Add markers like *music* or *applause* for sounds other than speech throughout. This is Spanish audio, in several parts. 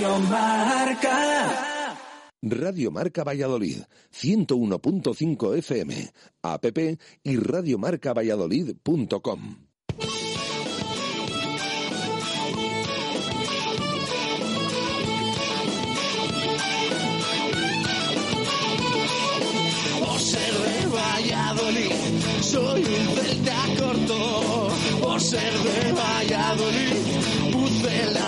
Marca. Radio Marca Valladolid, 101.5 FM, app y radiomarcavalladolid.com. Por ser de Valladolid, soy un celta corto. Por ser de Valladolid, Pucela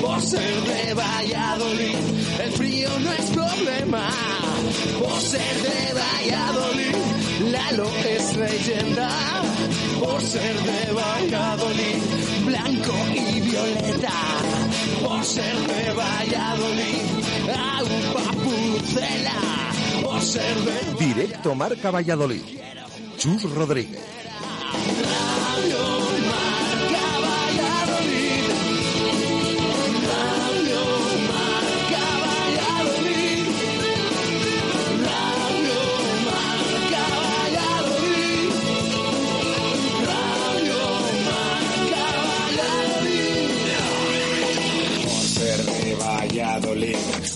Por ser de Valladolid, el frío no es problema. Por ser de Valladolid, Lalo es leyenda. Por ser de Valladolid, blanco y violeta. Por ser de Valladolid, agua pucela. Por ser de Directo Marca Valladolid. Chus Rodríguez.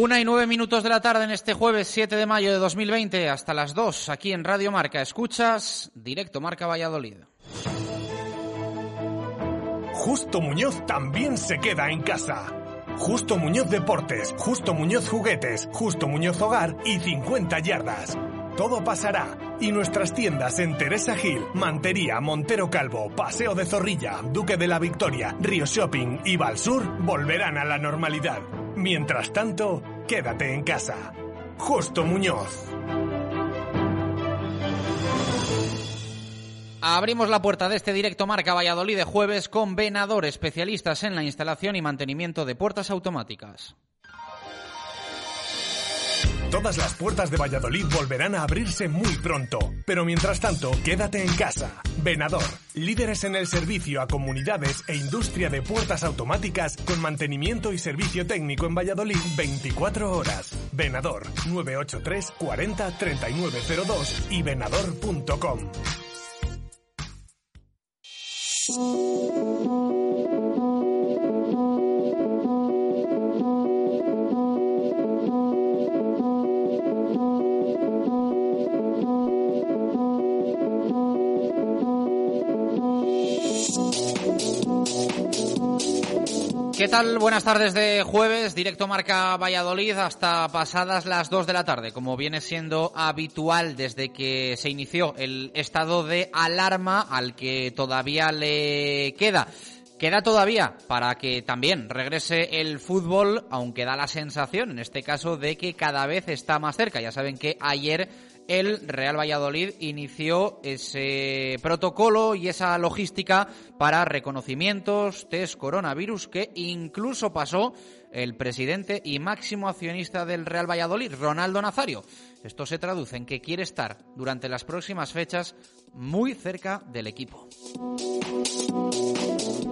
Una y nueve minutos de la tarde en este jueves 7 de mayo de 2020 hasta las 2 aquí en Radio Marca. Escuchas directo Marca Valladolid. Justo Muñoz también se queda en casa. Justo Muñoz Deportes, Justo Muñoz Juguetes, Justo Muñoz Hogar y 50 yardas. Todo pasará y nuestras tiendas en Teresa Gil, Mantería, Montero Calvo, Paseo de Zorrilla, Duque de la Victoria, Río Shopping y Valsur volverán a la normalidad. Mientras tanto, quédate en casa. Justo Muñoz. Abrimos la puerta de este directo Marca Valladolid de jueves con Venador, especialistas en la instalación y mantenimiento de puertas automáticas. Todas las puertas de Valladolid volverán a abrirse muy pronto, pero mientras tanto, quédate en casa. Venador, líderes en el servicio a comunidades e industria de puertas automáticas con mantenimiento y servicio técnico en Valladolid 24 horas. Venador 983 40 3902 y venador.com. ¿Qué tal? Buenas tardes de jueves, directo Marca Valladolid hasta pasadas las 2 de la tarde, como viene siendo habitual desde que se inició el estado de alarma al que todavía le queda. Queda todavía para que también regrese el fútbol, aunque da la sensación, en este caso, de que cada vez está más cerca. Ya saben que ayer el Real Valladolid inició ese protocolo y esa logística para reconocimientos, test coronavirus, que incluso pasó el presidente y máximo accionista del Real Valladolid, Ronaldo Nazario. Esto se traduce en que quiere estar durante las próximas fechas muy cerca del equipo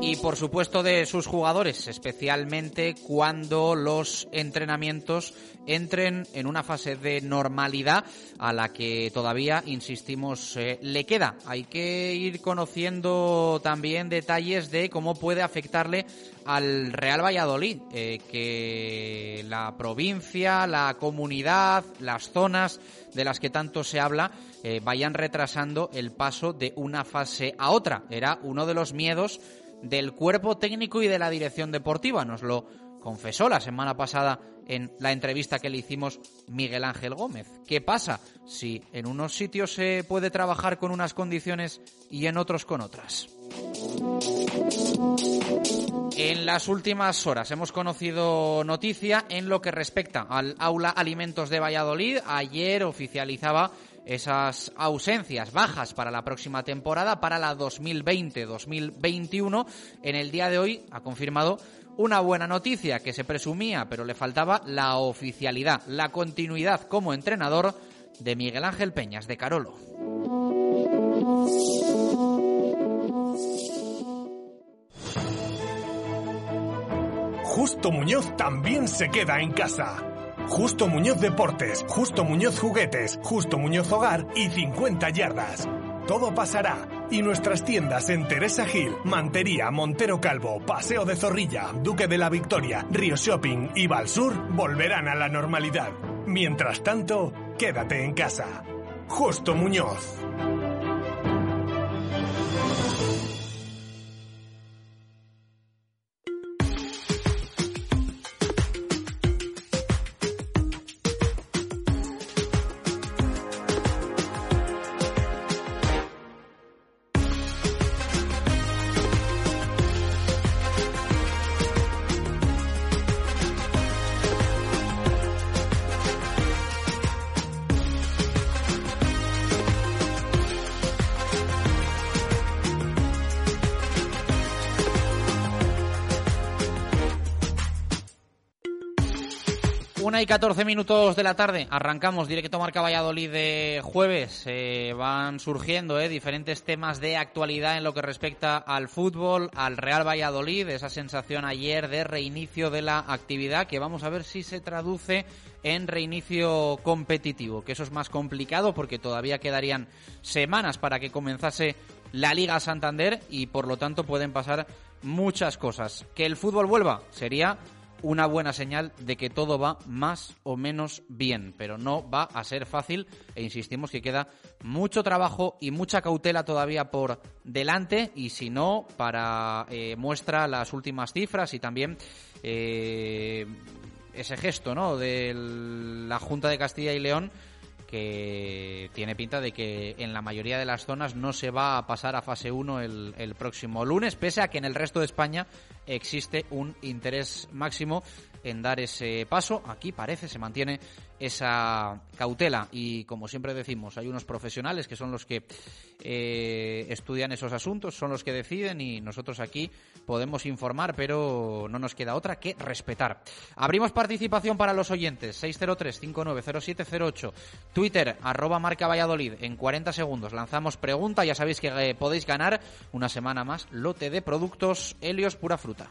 y por supuesto de sus jugadores, especialmente cuando los entrenamientos entren en una fase de normalidad a la que todavía, insistimos, eh, le queda. Hay que ir conociendo también detalles de cómo puede afectarle al Real Valladolid, eh, que la provincia, la comunidad, las zonas de las que tanto se habla, eh, vayan retrasando el paso de una fase a otra. Era uno de los miedos del cuerpo técnico y de la dirección deportiva. Nos lo confesó la semana pasada en la entrevista que le hicimos Miguel Ángel Gómez. ¿Qué pasa si en unos sitios se puede trabajar con unas condiciones y en otros con otras? En las últimas horas hemos conocido noticia en lo que respecta al aula alimentos de Valladolid. Ayer oficializaba esas ausencias bajas para la próxima temporada, para la 2020-2021. En el día de hoy ha confirmado una buena noticia que se presumía, pero le faltaba la oficialidad, la continuidad como entrenador de Miguel Ángel Peñas de Carolo. Justo Muñoz también se queda en casa. Justo Muñoz Deportes, Justo Muñoz Juguetes, Justo Muñoz Hogar y 50 yardas. Todo pasará y nuestras tiendas en Teresa Gil, Mantería, Montero Calvo, Paseo de Zorrilla, Duque de la Victoria, Río Shopping y Valsur volverán a la normalidad. Mientras tanto, quédate en casa. Justo Muñoz. Una y 14 minutos de la tarde, arrancamos directo Marca Valladolid de jueves. Eh, van surgiendo eh, diferentes temas de actualidad en lo que respecta al fútbol, al Real Valladolid, esa sensación ayer de reinicio de la actividad que vamos a ver si se traduce en reinicio competitivo, que eso es más complicado porque todavía quedarían semanas para que comenzase la Liga Santander y por lo tanto pueden pasar muchas cosas. Que el fútbol vuelva sería una buena señal de que todo va más o menos bien, pero no va a ser fácil e insistimos que queda mucho trabajo y mucha cautela todavía por delante y si no, para eh, muestra las últimas cifras y también eh, ese gesto ¿no? de la Junta de Castilla y León que tiene pinta de que en la mayoría de las zonas no se va a pasar a fase 1 el, próximo lunes, pese a que en el resto de España existe un interés máximo en dar ese paso. Aquí parece se mantiene esa cautela y como siempre decimos, hay unos profesionales que son los que eh, estudian esos asuntos, son los que deciden y nosotros aquí podemos informar, pero no nos queda otra que respetar. Abrimos participación para los oyentes, 603-590708, Twitter, arroba marca Valladolid, en 40 segundos lanzamos pregunta, ya sabéis que eh, podéis ganar una semana más lote de productos Helios Pura Fruta.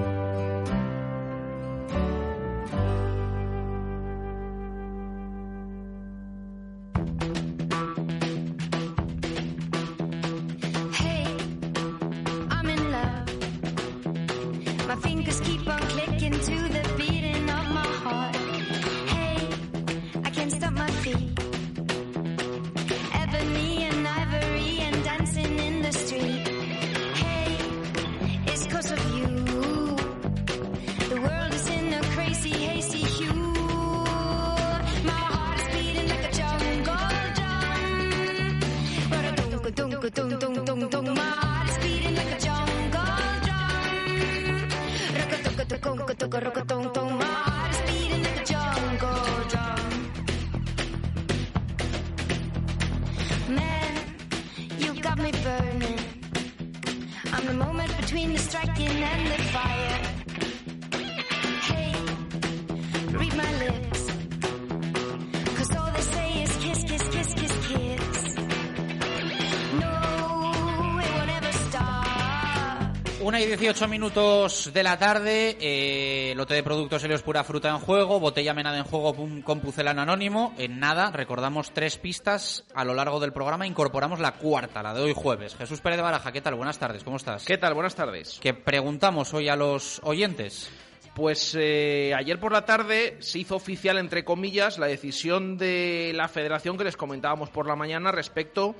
Una y 18 minutos de la tarde, eh, lote de productos Helios Pura Fruta en juego, botella menada en juego con pucelano anónimo. En nada, recordamos tres pistas a lo largo del programa, incorporamos la cuarta, la de hoy jueves. Jesús Pérez de Baraja, ¿qué tal? Buenas tardes, ¿cómo estás? ¿Qué tal? Buenas tardes. ¿Qué preguntamos hoy a los oyentes? Pues eh, ayer por la tarde se hizo oficial, entre comillas, la decisión de la federación que les comentábamos por la mañana respecto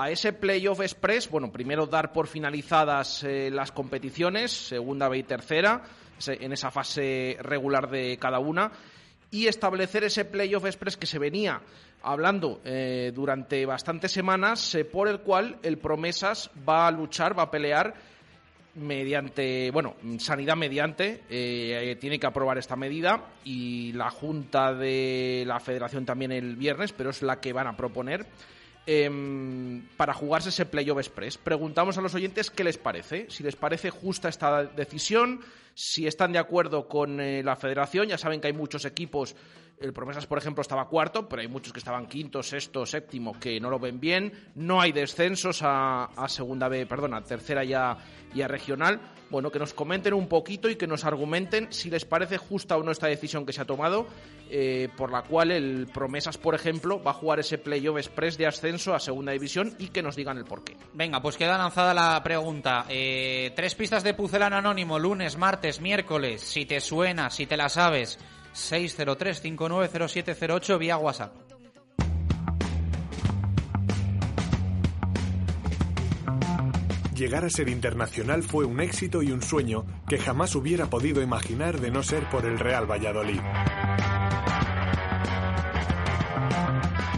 a ese playoff express, bueno, primero dar por finalizadas eh, las competiciones, segunda B y tercera, en esa fase regular de cada una, y establecer ese playoff express que se venía hablando eh, durante bastantes semanas, eh, por el cual el Promesas va a luchar, va a pelear mediante, bueno, sanidad mediante, tiene que aprobar esta medida y la Junta de la Federación también el viernes, pero es la que van a proponer Em, para jugarse ese Playoff Express. Preguntamos a los oyentes qué les parece, si les parece justa esta decisión, si están de acuerdo con eh, la federación. Ya saben que hay muchos equipos el Promesas, por ejemplo, estaba cuarto, pero hay muchos que estaban quinto, sexto, séptimo, que no lo ven bien. No hay descensos a, segunda B, perdón, a tercera ya y a regional. Bueno, que nos comenten un poquito y que nos argumenten si les parece justa o no esta decisión que se ha tomado, eh, por la cual el Promesas, por ejemplo, va a jugar ese playoff express de ascenso a segunda división y que nos digan el porqué. Venga, pues queda lanzada la pregunta. Eh, tres pistas de Pucelano Anónimo, lunes, martes, miércoles. Si te suena, si te la sabes. 603-590708 vía WhatsApp. Llegar a ser internacional fue un éxito y un sueño que jamás hubiera podido imaginar de no ser por el Real Valladolid.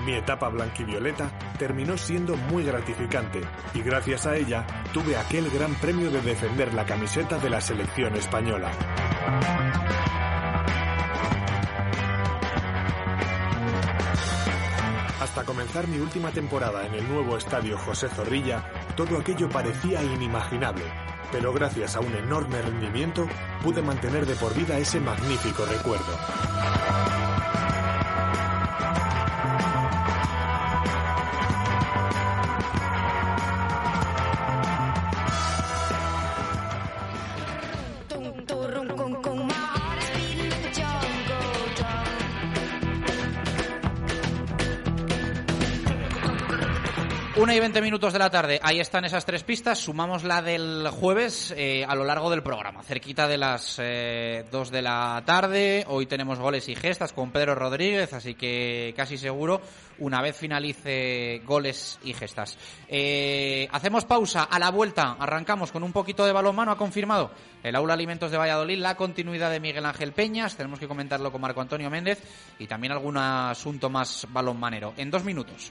Mi etapa blanquivioleta terminó siendo muy gratificante y gracias a ella tuve aquel gran premio de defender la camiseta de la selección española. Hasta comenzar mi última temporada en el nuevo estadio José Zorrilla, todo aquello parecía inimaginable, pero gracias a un enorme rendimiento pude mantener de por vida ese magnífico recuerdo. Y veinte minutos de la tarde, ahí están esas tres pistas, sumamos la del jueves eh, a lo largo del programa, cerquita de las eh, dos de la tarde, hoy tenemos goles y gestas con Pedro Rodríguez, así que casi seguro una vez finalice goles y gestas. Eh, hacemos pausa, a la vuelta arrancamos con un poquito de balonmano, ha confirmado el Aula Alimentos de Valladolid la continuidad de Miguel Ángel Peñas, tenemos que comentarlo con Marco Antonio Méndez y también algún asunto más balonmanero. En dos minutos.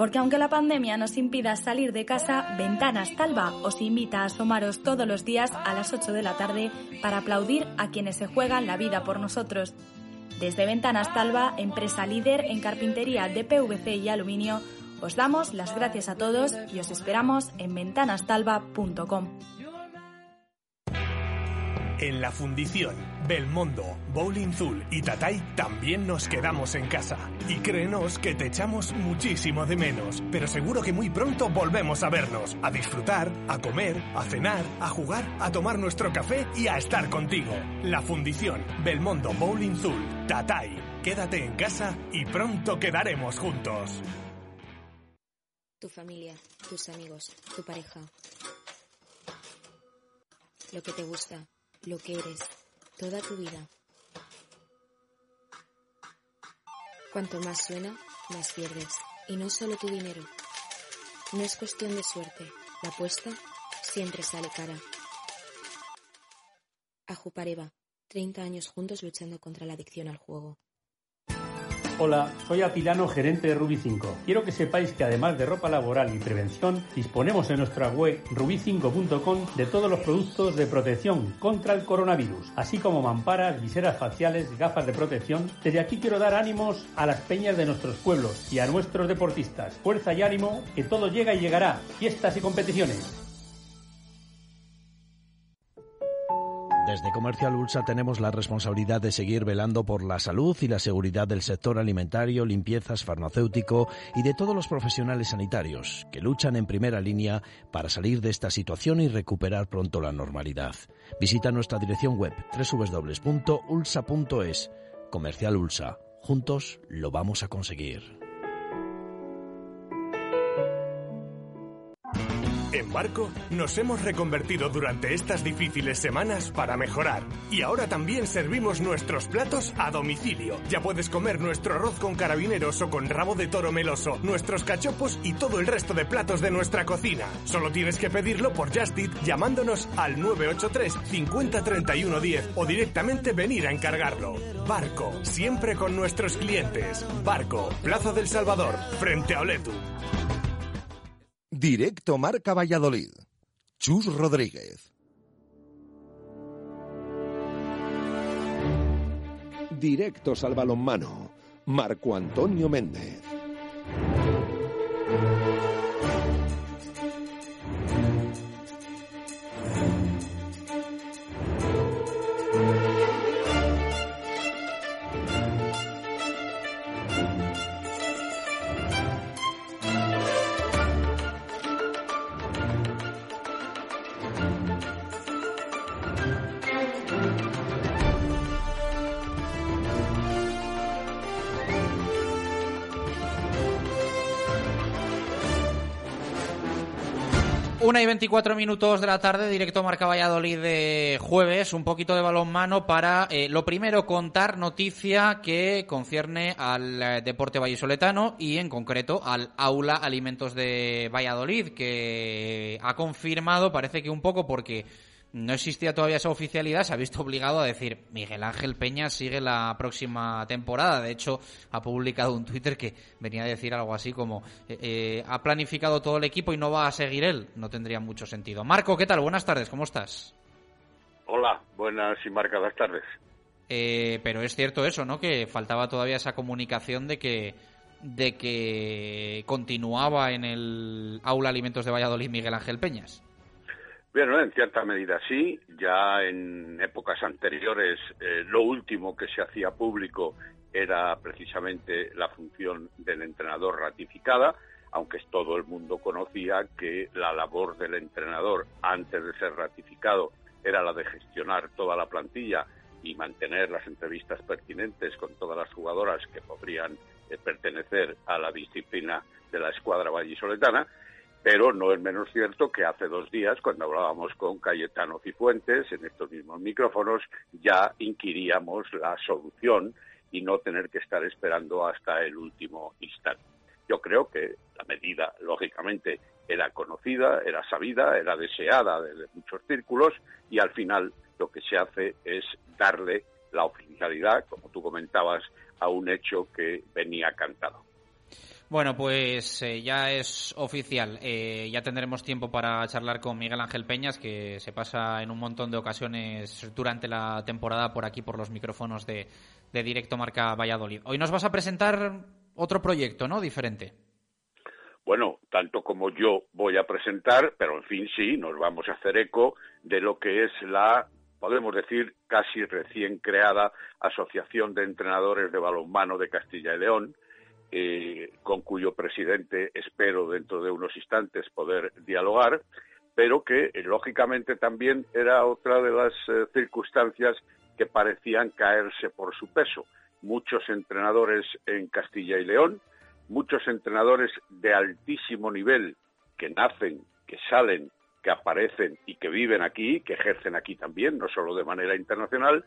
porque aunque la pandemia nos impida salir de casa, Ventanas Talva os invita a asomaros todos los días a las 8 de la tarde para aplaudir a quienes se juegan la vida por nosotros. Desde Ventanas Talva, empresa líder en carpintería de PVC y aluminio, os damos las gracias a todos y os esperamos en ventanastalva.com. En la fundición, Belmondo, Bowling Zul y Tatay también nos quedamos en casa. Y créenos que te echamos muchísimo de menos, pero seguro que muy pronto volvemos a vernos, a disfrutar, a comer, a cenar, a jugar, a tomar nuestro café y a estar contigo. La fundición, Belmondo, Bowling Zul, Tatay. Quédate en casa y pronto quedaremos juntos. Tu familia, tus amigos, tu pareja. Lo que te gusta, lo que eres, toda tu vida. Cuanto más suena, más pierdes. Y no solo tu dinero. No es cuestión de suerte. La apuesta siempre sale cara. Ajupareva, 30 años juntos luchando contra la adicción al juego. Hola, soy Atilano, gerente de Ruby 5. Quiero que sepáis que además de ropa laboral y prevención, disponemos en nuestra web ruby5.com de todos los productos de protección contra el coronavirus, así como mamparas, viseras faciales, gafas de protección. Desde aquí quiero dar ánimos a las peñas de nuestros pueblos y a nuestros deportistas. Fuerza y ánimo, que todo llega y llegará. Fiestas y competiciones. Desde Comercial Ulsa tenemos la responsabilidad de seguir velando por la salud y la seguridad del sector alimentario, limpiezas, farmacéutico y de todos los profesionales sanitarios que luchan en primera línea para salir de esta situación y recuperar pronto la normalidad. Visita nuestra dirección web www.ulsa.es. Comercial Ulsa. Juntos lo vamos a conseguir. En Barco nos hemos reconvertido durante estas difíciles semanas para mejorar. Y ahora también servimos nuestros platos a domicilio. Ya puedes comer nuestro arroz con carabineros o con rabo de toro meloso, nuestros cachopos y todo el resto de platos de nuestra cocina. Solo tienes que pedirlo por Just llamándonos al 983 50 31 10 o directamente venir a encargarlo. Barco, siempre con nuestros clientes. Barco, Plaza del Salvador, frente a Oletu. Directo Marca Valladolid. Chus Rodríguez. Directos al balonmano. Marco Antonio Méndez. Una y 24 minutos de la tarde, directo Marca Valladolid de jueves, un poquito de balonmano para, eh, lo primero, contar noticia que concierne al eh, deporte vallisoletano y en concreto al Aula Alimentos de Valladolid, que ha confirmado, parece que un poco porque no existía todavía esa oficialidad, se ha visto obligado a decir Miguel Ángel Peña sigue la próxima temporada. De hecho, ha publicado un Twitter que venía a decir algo así como eh, eh, ha planificado todo el equipo y no va a seguir él. No tendría mucho sentido. Marco, ¿qué tal? Buenas tardes, ¿cómo estás? Hola, buenas y marcadas tardes. Eh, pero es cierto eso, ¿no? Que faltaba todavía esa comunicación de que de que continuaba en el aula Alimentos de Valladolid Miguel Ángel Peñas. Bueno, en cierta medida sí. Ya en épocas anteriores eh, lo último que se hacía público era precisamente la función del entrenador ratificada, aunque todo el mundo conocía que la labor del entrenador antes de ser ratificado era la de gestionar toda la plantilla y mantener las entrevistas pertinentes con todas las jugadoras que podrían eh, pertenecer a la disciplina de la escuadra vallisoletana pero no es menos cierto que hace dos días, cuando hablábamos con Cayetano Cifuentes en estos mismos micrófonos, ya inquiríamos la solución y no tener que estar esperando hasta el último instante. Yo creo que la medida, lógicamente, era conocida, era sabida, era deseada desde muchos círculos y al final lo que se hace es darle la oficialidad, como tú comentabas, a un hecho que venía cantado. Bueno, pues eh, ya es oficial. Eh, ya tendremos tiempo para charlar con Miguel Ángel Peñas, que se pasa en un montón de ocasiones durante la temporada por aquí, por los micrófonos de, de Directo Marca Valladolid. Hoy nos vas a presentar otro proyecto, ¿no? Diferente. Bueno, tanto como yo voy a presentar, pero en fin, sí, nos vamos a hacer eco de lo que es la, podemos decir, casi recién creada Asociación de Entrenadores de Balonmano de Castilla y León, eh, con cuyo presidente espero dentro de unos instantes poder dialogar, pero que eh, lógicamente también era otra de las eh, circunstancias que parecían caerse por su peso. Muchos entrenadores en Castilla y León, muchos entrenadores de altísimo nivel que nacen, que salen, que aparecen y que viven aquí, que ejercen aquí también, no solo de manera internacional,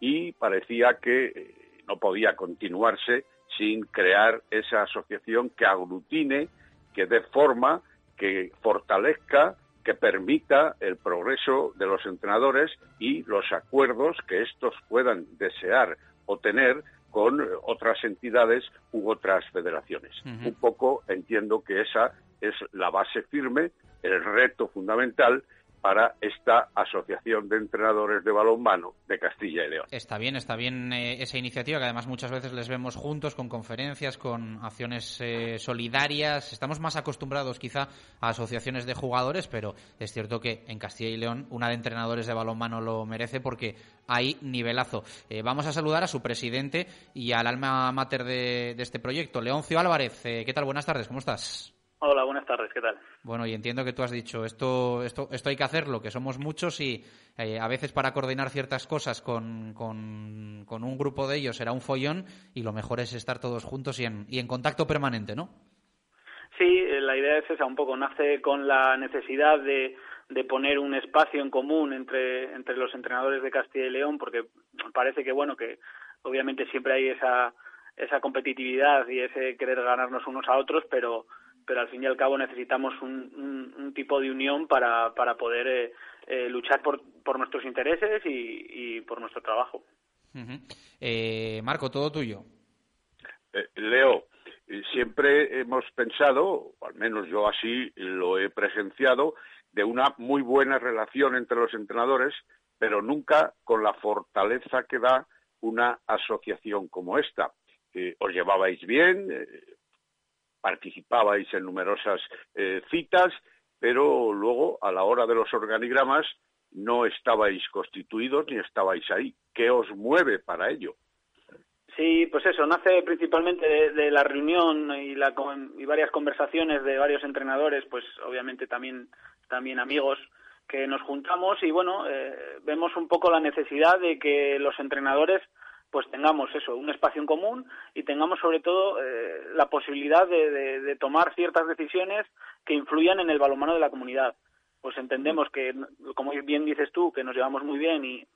y parecía que no podía continuarse sin crear esa asociación que aglutine, que dé forma, que fortalezca, que permita el progreso de los entrenadores y los acuerdos que estos puedan desear o tener con otras entidades u otras federaciones. Un poco entiendo que esa es la base firme, el reto fundamental para esta Asociación de Entrenadores de Balonmano de Castilla y León. Está bien, está bien eh, esa iniciativa, que además muchas veces les vemos juntos con conferencias, con acciones eh, solidarias. Estamos más acostumbrados quizá a asociaciones de jugadores, pero es cierto que en Castilla y León una de entrenadores de balonmano lo merece porque hay nivelazo. Eh, vamos a saludar a su presidente y al alma mater de, de este proyecto, Leoncio Álvarez. ¿Qué tal? Buenas tardes, ¿cómo estás? Hola, buenas tardes, ¿qué tal? Bueno, y entiendo que tú has dicho, esto, esto, esto hay que hacerlo, que somos muchos y eh, a veces para coordinar ciertas cosas con, con, con, un grupo de ellos será un follón y lo mejor es estar todos juntos y en, y en contacto permanente, ¿no? Sí, eh, la idea es esa, un poco, nace con la necesidad de, de poner un espacio en común entre, entre los entrenadores de Castilla y León, porque parece que, bueno, que obviamente siempre hay esa, esa competitividad y ese querer ganarnos unos a otros, pero pero al fin y al cabo necesitamos un, tipo de unión para, para poder eh, eh, luchar por, por nuestros intereses y, por nuestro trabajo. Eh, Marco, todo tuyo. Leo, siempre hemos pensado, o al menos yo así lo he presenciado, de una muy buena relación entre los entrenadores, pero nunca con la fortaleza que da una asociación como esta. os llevabais bien, participabais en numerosas eh, citas, pero luego a la hora de los organigramas no estabais constituidos ni estabais ahí. ¿Qué os mueve para ello? Sí, pues eso, nace principalmente de, la reunión y, la, y varias conversaciones de varios entrenadores, pues obviamente también, también amigos, que nos juntamos y bueno, eh, vemos un poco la necesidad de que los entrenadores pues tengamos eso, un espacio en común y tengamos sobre todo eh, la posibilidad de, tomar ciertas decisiones que influyan en el balonmano de la comunidad. Pues entendemos que, como bien dices tú, que nos llevamos muy bien y,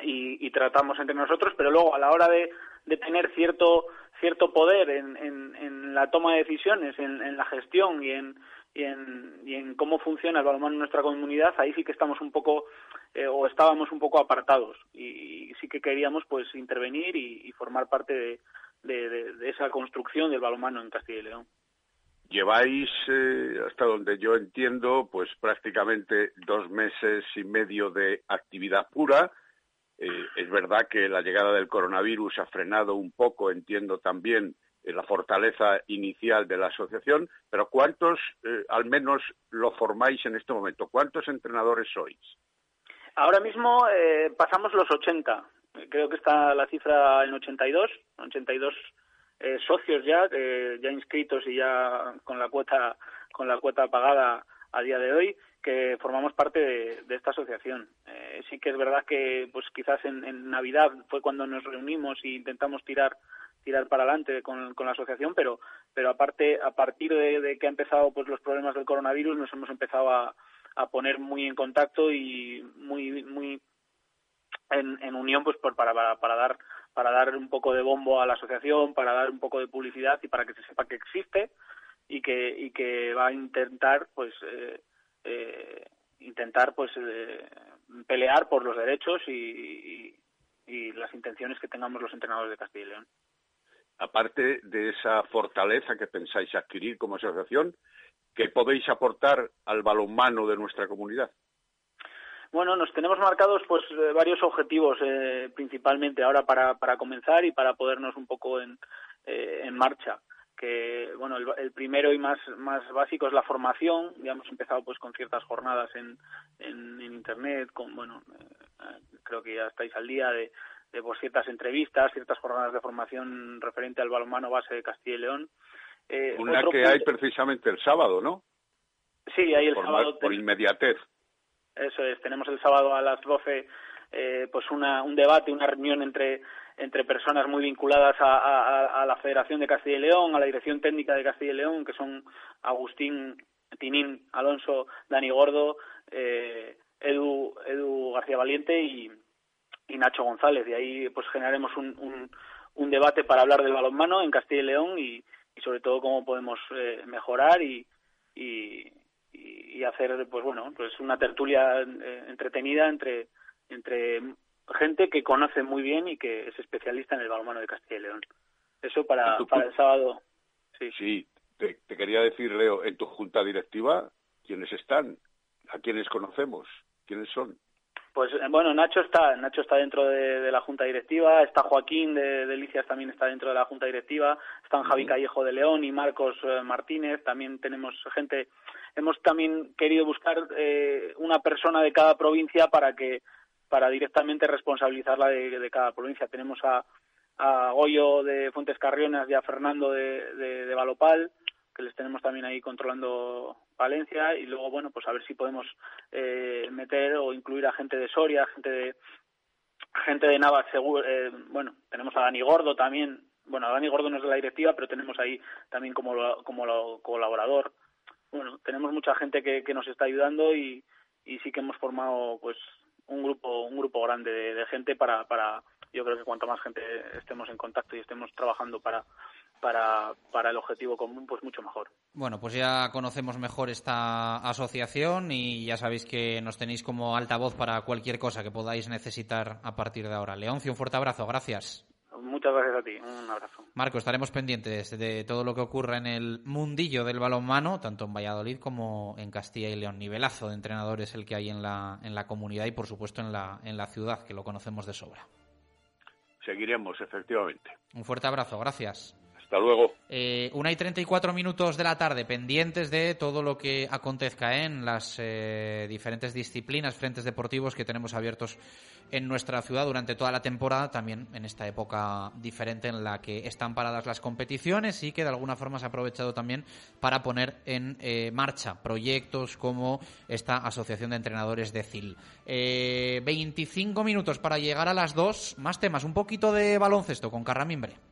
y, tratamos entre nosotros, pero luego a la hora de, de tener cierto cierto poder en, en, la toma de decisiones, en la gestión y en, y en, y en cómo funciona el balonmano en nuestra comunidad, ahí sí que estamos un poco eh, o estábamos un poco apartados y, sí que queríamos pues intervenir y, formar parte de, esa construcción del balonmano en Castilla y León. Lleváis, eh, hasta donde yo entiendo, pues prácticamente dos meses y medio de actividad pura. Eh, es verdad que la llegada del coronavirus ha frenado un poco, entiendo también, la fortaleza inicial de la asociación, pero ¿cuántos eh, al menos lo formáis en este momento? ¿Cuántos entrenadores sois? Ahora mismo eh, pasamos los 80. Creo que está la cifra en 82, 82 eh, socios ya, ya inscritos y ya con la cuota con la cuota pagada a día de hoy que formamos parte de, esta asociación. sí que es verdad que pues quizás en, en, Navidad fue cuando nos reunimos e intentamos tirar tirar para adelante con, con la asociación, pero pero aparte a partir de, que ha empezado pues los problemas del coronavirus nos hemos empezado a, a poner muy en contacto y muy muy en, en unión pues por, para, para, para dar para dar un poco de bombo a la asociación, para dar un poco de publicidad y para que se sepa que existe y que y que va a intentar pues eh, eh, intentar pues eh, pelear por los derechos y, y, las intenciones que tengamos los entrenadores de Castilla y León. Aparte de esa fortaleza que pensáis adquirir como asociación, ¿qué podéis aportar al balonmano de nuestra comunidad? Bueno, nos tenemos marcados pues eh, varios objetivos eh, principalmente ahora para, para comenzar y para podernos un poco en, eh, en marcha que bueno el, primero y más más básico es la formación ya hemos empezado pues con ciertas jornadas en, en, internet con bueno eh, creo que ya estáis al día de, de pues, ciertas entrevistas ciertas jornadas de formación referente al balonmano base de Castilla y León. Eh, una que hay precisamente el sábado no sí hay el sábado por inmediatez. Eso es tenemos el sábado a las 12 eh, pues una, un debate una reunión entre entre personas muy vinculadas a, la Federación de Castilla y León, a la Dirección Técnica de Castilla y León, que son Agustín Tinín, Alonso, Dani Gordo, eh, Edu, Edu García Valiente y, Nacho González. De ahí pues generaremos un, un, debate para hablar del balonmano en Castilla y León y, sobre todo cómo podemos eh, mejorar y, y, y, hacer pues bueno pues una tertulia eh, entretenida entre entre gente que conoce muy bien y que es especialista en el balonmano de Castilla y León. Eso para, para el sábado. Sí, sí te, quería decir, Leo, en tu junta directiva, ¿quiénes están? ¿A quiénes conocemos? ¿Quiénes son? Pues eh, bueno, Nacho está, Nacho está dentro de, la junta directiva, está Joaquín de Delicias también está dentro de la junta directiva, están Javi Callejo de León y Marcos eh, Martínez, también tenemos gente, hemos también querido buscar eh, una persona de cada provincia para que para directamente responsabilizarla de, cada provincia. Tenemos a, Goyo de Fuentes Carrionas y a Fernando de, de, Valopal, que les tenemos también ahí controlando Valencia, y luego, bueno, pues a ver si podemos eh, meter o incluir a gente de Soria, gente de gente de Navas, seguro, eh, bueno, tenemos a Dani Gordo también, bueno, Dani Gordo no es de la directiva, pero tenemos ahí también como, como colaborador. Bueno, tenemos mucha gente que, que nos está ayudando y, y sí que hemos formado pues un grupo un grupo grande de, gente para, para yo creo que cuanto más gente estemos en contacto y estemos trabajando para para, para el objetivo común, pues mucho mejor. Bueno, pues ya conocemos mejor esta asociación y ya sabéis que nos tenéis como altavoz para cualquier cosa que podáis necesitar a partir de ahora. Leoncio, un fuerte abrazo, gracias. Muchas gracias a ti, un abrazo. Marco, estaremos pendientes de todo lo que ocurra en el mundillo del balonmano, tanto en Valladolid como en Castilla y León. Nivelazo de entrenadores el que hay en la, en la comunidad y, por supuesto, en la, en la ciudad, que lo conocemos de sobra. Seguiremos, efectivamente. Un fuerte abrazo, gracias. Hasta luego. Eh, una y treinta y cuatro minutos de la tarde, pendientes de todo lo que acontezca en las eh, diferentes disciplinas, frentes deportivos que tenemos abiertos en nuestra ciudad durante toda la temporada, también en esta época diferente en la que están paradas las competiciones y que de alguna forma se ha aprovechado también para poner en eh, marcha proyectos como esta Asociación de Entrenadores de CIL. 25 minutos para llegar a las dos, más temas, un poquito de baloncesto con Carramimbre.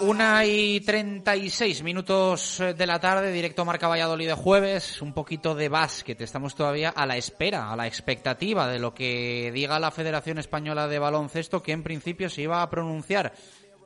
Una y 36 minutos de la tarde, directo Marca Valladolid de jueves, un poquito de básquet. Estamos todavía a la espera, a la expectativa de lo que diga la Federación Española de Baloncesto, que en principio se iba a pronunciar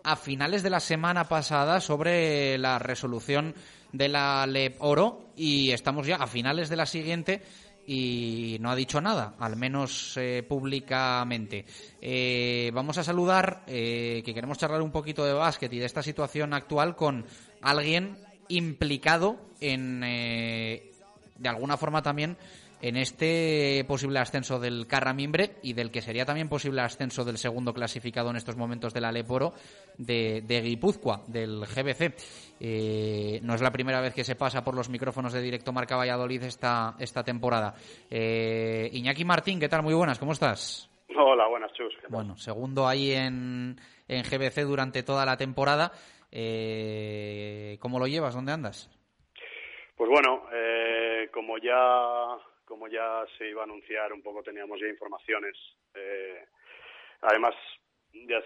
a finales de la semana pasada sobre la resolución de la LEP Oro. Y estamos ya a finales de la siguiente y no ha dicho nada, al menos eh, públicamente. Eh, vamos a saludar, eh, que queremos charlar un poquito de básquet y de esta situación actual con alguien implicado en, de alguna forma también, en este posible ascenso del Carramimbre y del que sería también posible ascenso del segundo clasificado en estos momentos de la Leporo de, de Guipúzcoa, del GBC. Eh, no es la primera vez que se pasa por los micrófonos de Directo Marca Valladolid esta, esta temporada. Eh, Iñaki Martín, ¿qué tal? Muy buenas, ¿cómo estás? Hola, buenas, Chus. Bueno, segundo ahí en, en GBC durante toda la temporada. Eh, ¿Cómo lo llevas? ¿Dónde andas? Pues bueno, eh, como ya como ya se iba a anunciar, un poco teníamos ya informaciones. Eh, además, ya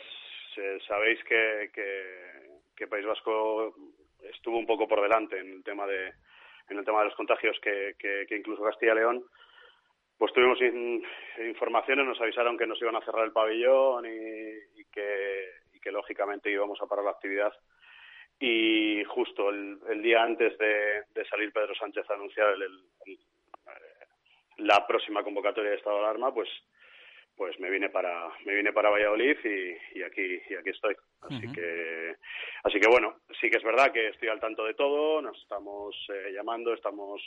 sabéis que, que, País Vasco estuvo un poco por delante en el tema de en el tema de los contagios que, que, incluso Castilla y León. Pues tuvimos informaciones, nos avisaron que nos iban a cerrar el pabellón y, que, y que lógicamente íbamos a parar la actividad y justo el, día antes de, salir Pedro Sánchez a anunciar el, la próxima convocatoria de estado de alarma, pues pues me vine para me vine para Valladolid y, aquí y aquí estoy. Así que así que bueno sí que es verdad que estoy al tanto de todo nos estamos eh, llamando estamos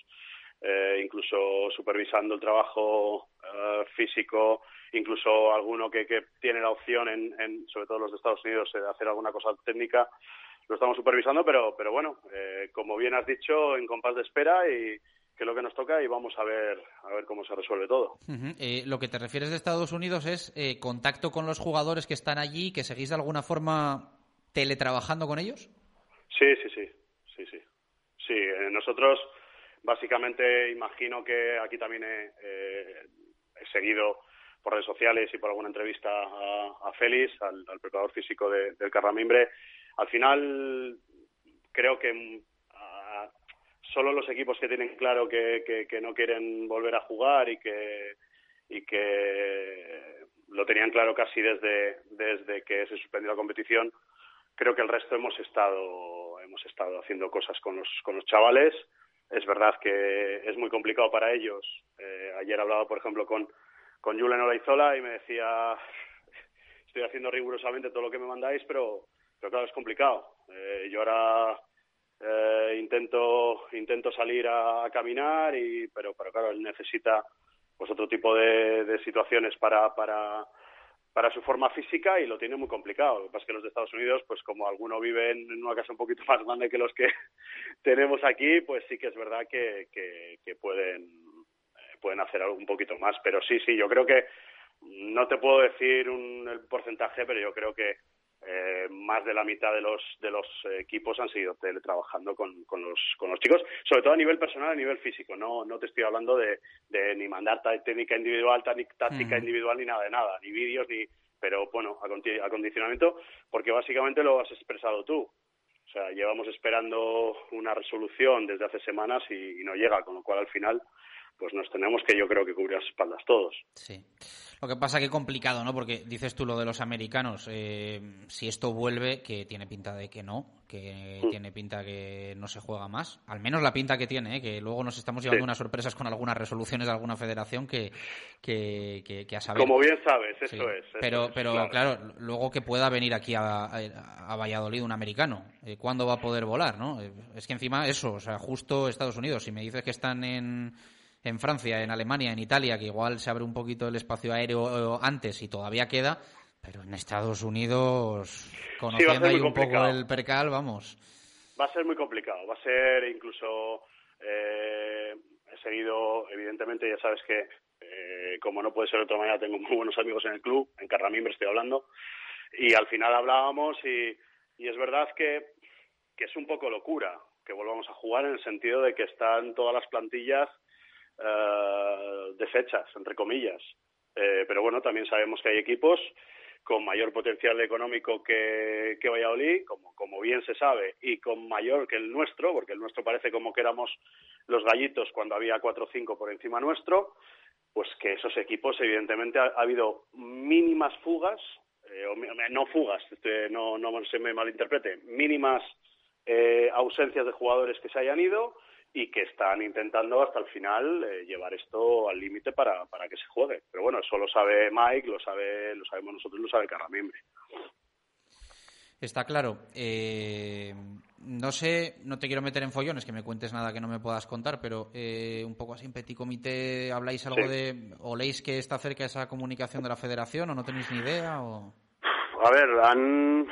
eh, incluso supervisando el trabajo eh, físico incluso alguno que, que tiene la opción en, en, sobre todo los de Estados Unidos de hacer alguna cosa técnica lo estamos supervisando pero pero bueno como bien has dicho en compás de espera y que es lo que nos toca y vamos a ver a ver cómo se resuelve todo. Eh, lo que te refieres de Estados Unidos es eh, contacto con los jugadores que están allí, que seguís de alguna forma teletrabajando con ellos. Sí, sí, sí, sí, sí. Sí, eh, nosotros básicamente imagino que aquí también he, seguido por redes sociales y por alguna entrevista a, Félix, al, preparador físico del Carramimbre. Al final creo que solo los equipos que tienen claro que, que, no quieren volver a jugar y que, y que lo tenían claro casi desde, desde que se suspendió la competición, creo que el resto hemos estado, hemos estado haciendo cosas con los, con los chavales. Es verdad que es muy complicado para ellos. Eh, ayer hablaba, por ejemplo, con, con Julen Olaizola y me decía, estoy haciendo rigurosamente todo lo que me mandáis, pero, pero claro, es complicado. Eh, yo ahora eh, intento intento salir a, caminar y pero pero claro él necesita pues otro tipo de, situaciones para para para su forma física y lo tiene muy complicado. Lo que pasa es que los de Estados Unidos, pues como alguno vive en una casa un poquito *laughs* más grande que los que *laughs* tenemos aquí, pues sí que es verdad que, que, pueden, eh, pueden hacer algo un poquito más. Pero sí, sí, yo creo que no te puedo decir un el porcentaje, pero yo creo que eh, más de la mitad de los de los equipos han seguido teletrabajando con, con los con los chicos sobre todo a nivel personal a nivel físico. No no te estoy hablando de, de ni mandar técnica individual táctica individual ni nada de nada ni vídeos ni pero bueno acondicionamiento porque básicamente lo has expresado tú. O sea llevamos esperando una resolución desde hace semanas y, y no llega con lo cual al final pues nos tenemos que yo creo que cubrir las espaldas todos. Sí. Lo que pasa que complicado, ¿no? Porque dices tú lo de los americanos. Eh, si esto vuelve, que tiene pinta de que no, que mm. tiene pinta que no se juega más. Al menos la pinta que tiene, ¿eh? que luego nos estamos llevando unas sorpresas con algunas resoluciones de alguna federación que, que, que, a saber. Como bien sabes, eso es. pero, pero claro. luego que pueda venir aquí a, a, Valladolid un americano. Eh, ¿Cuándo va a poder volar, no? Eh, es que encima eso, o sea, justo Estados Unidos. Si me dices que están en en Francia, en Alemania, en Italia, que igual se abre un poquito el espacio aéreo eh, antes y todavía queda, pero en Estados Unidos, conociendo ahí un poco el percal, vamos. Va a ser muy complicado, va a ser incluso. Eh, he seguido, evidentemente, ya sabes que, eh, como no puede ser de otra manera, tengo muy buenos amigos en el club, en Carramimbre estoy hablando, y al final hablábamos y, y es verdad que, que es un poco locura que volvamos a jugar en el sentido de que están todas las plantillas eh, de fechas, entre comillas. Eh, pero bueno, también sabemos que hay equipos con mayor potencial económico que, que Valladolid, como, como bien se sabe, y con mayor que el nuestro, porque el nuestro parece como que éramos los gallitos cuando había cuatro o cinco por encima nuestro, pues que esos equipos, evidentemente, ha, habido mínimas fugas, eh, o, no fugas, este, no, no se me malinterprete, mínimas eh, ausencias de jugadores que se hayan ido y que están intentando hasta el final eh, llevar esto al límite para, para que se juegue. Pero bueno, eso lo sabe Mike, lo sabe, lo sabemos nosotros, lo sabe Carramimbre. Está claro. Eh, no sé, no te quiero meter en follones, que me cuentes nada que no me puedas contar, pero eh, un poco así en petit comité habláis algo de, o leéis que está cerca esa comunicación de la federación o no tenéis ni idea o... A ver, han,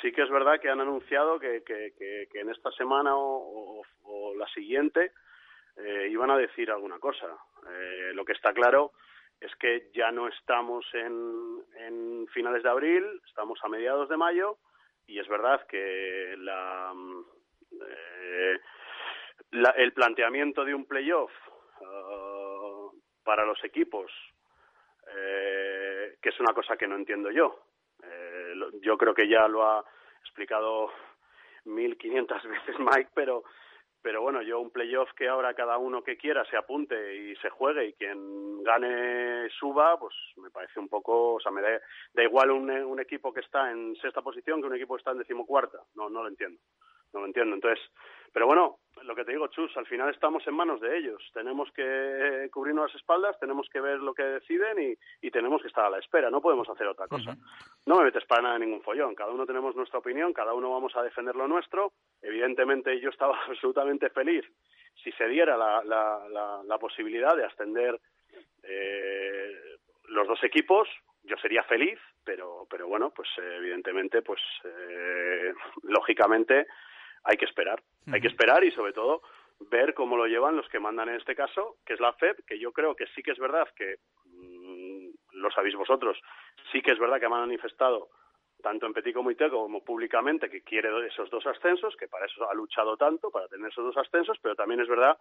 sí que es verdad que han anunciado que, que, que, en esta semana o, la siguiente eh, iban a decir alguna cosa. Eh, lo que está claro es que ya no estamos en, finales de abril, estamos a mediados de mayo y es verdad que la, eh, el planteamiento de un playoff uh, para los equipos, eh, que es una cosa que no entiendo yo. Yo creo que ya lo ha explicado 1.500 *laughs* veces Mike, pero pero bueno, yo un playoff que ahora cada uno que quiera se apunte y se juegue y quien gane suba, pues me parece un poco, o sea, me da, da igual un, un, equipo que está en sexta posición que un equipo que está en decimocuarta. No, no lo entiendo. No lo entiendo. Entonces, pero bueno, lo que te digo, Chus, al final estamos en manos de ellos. Tenemos que cubrirnos las espaldas, tenemos que ver lo que deciden y, y tenemos que estar a la espera. No podemos hacer otra cosa. No me metes para nada en ningún follón. Cada uno tenemos nuestra opinión, cada uno vamos a defender lo nuestro. Evidentemente, yo estaba *laughs* absolutamente feliz si se diera la, la, la, posibilidad de ascender eh, los dos equipos. Yo sería feliz, pero, pero bueno, pues evidentemente, pues eh, *laughs* lógicamente hay que esperar. Hay que esperar y sobre todo ver cómo lo llevan los que mandan en este caso, que es la FEP, que yo creo que sí que es verdad que mmm, lo sabéis vosotros, sí que es verdad que han manifestado tanto en Petit Comité como públicamente que quiere esos dos ascensos, que para eso ha luchado tanto, para tener esos dos ascensos, pero también es verdad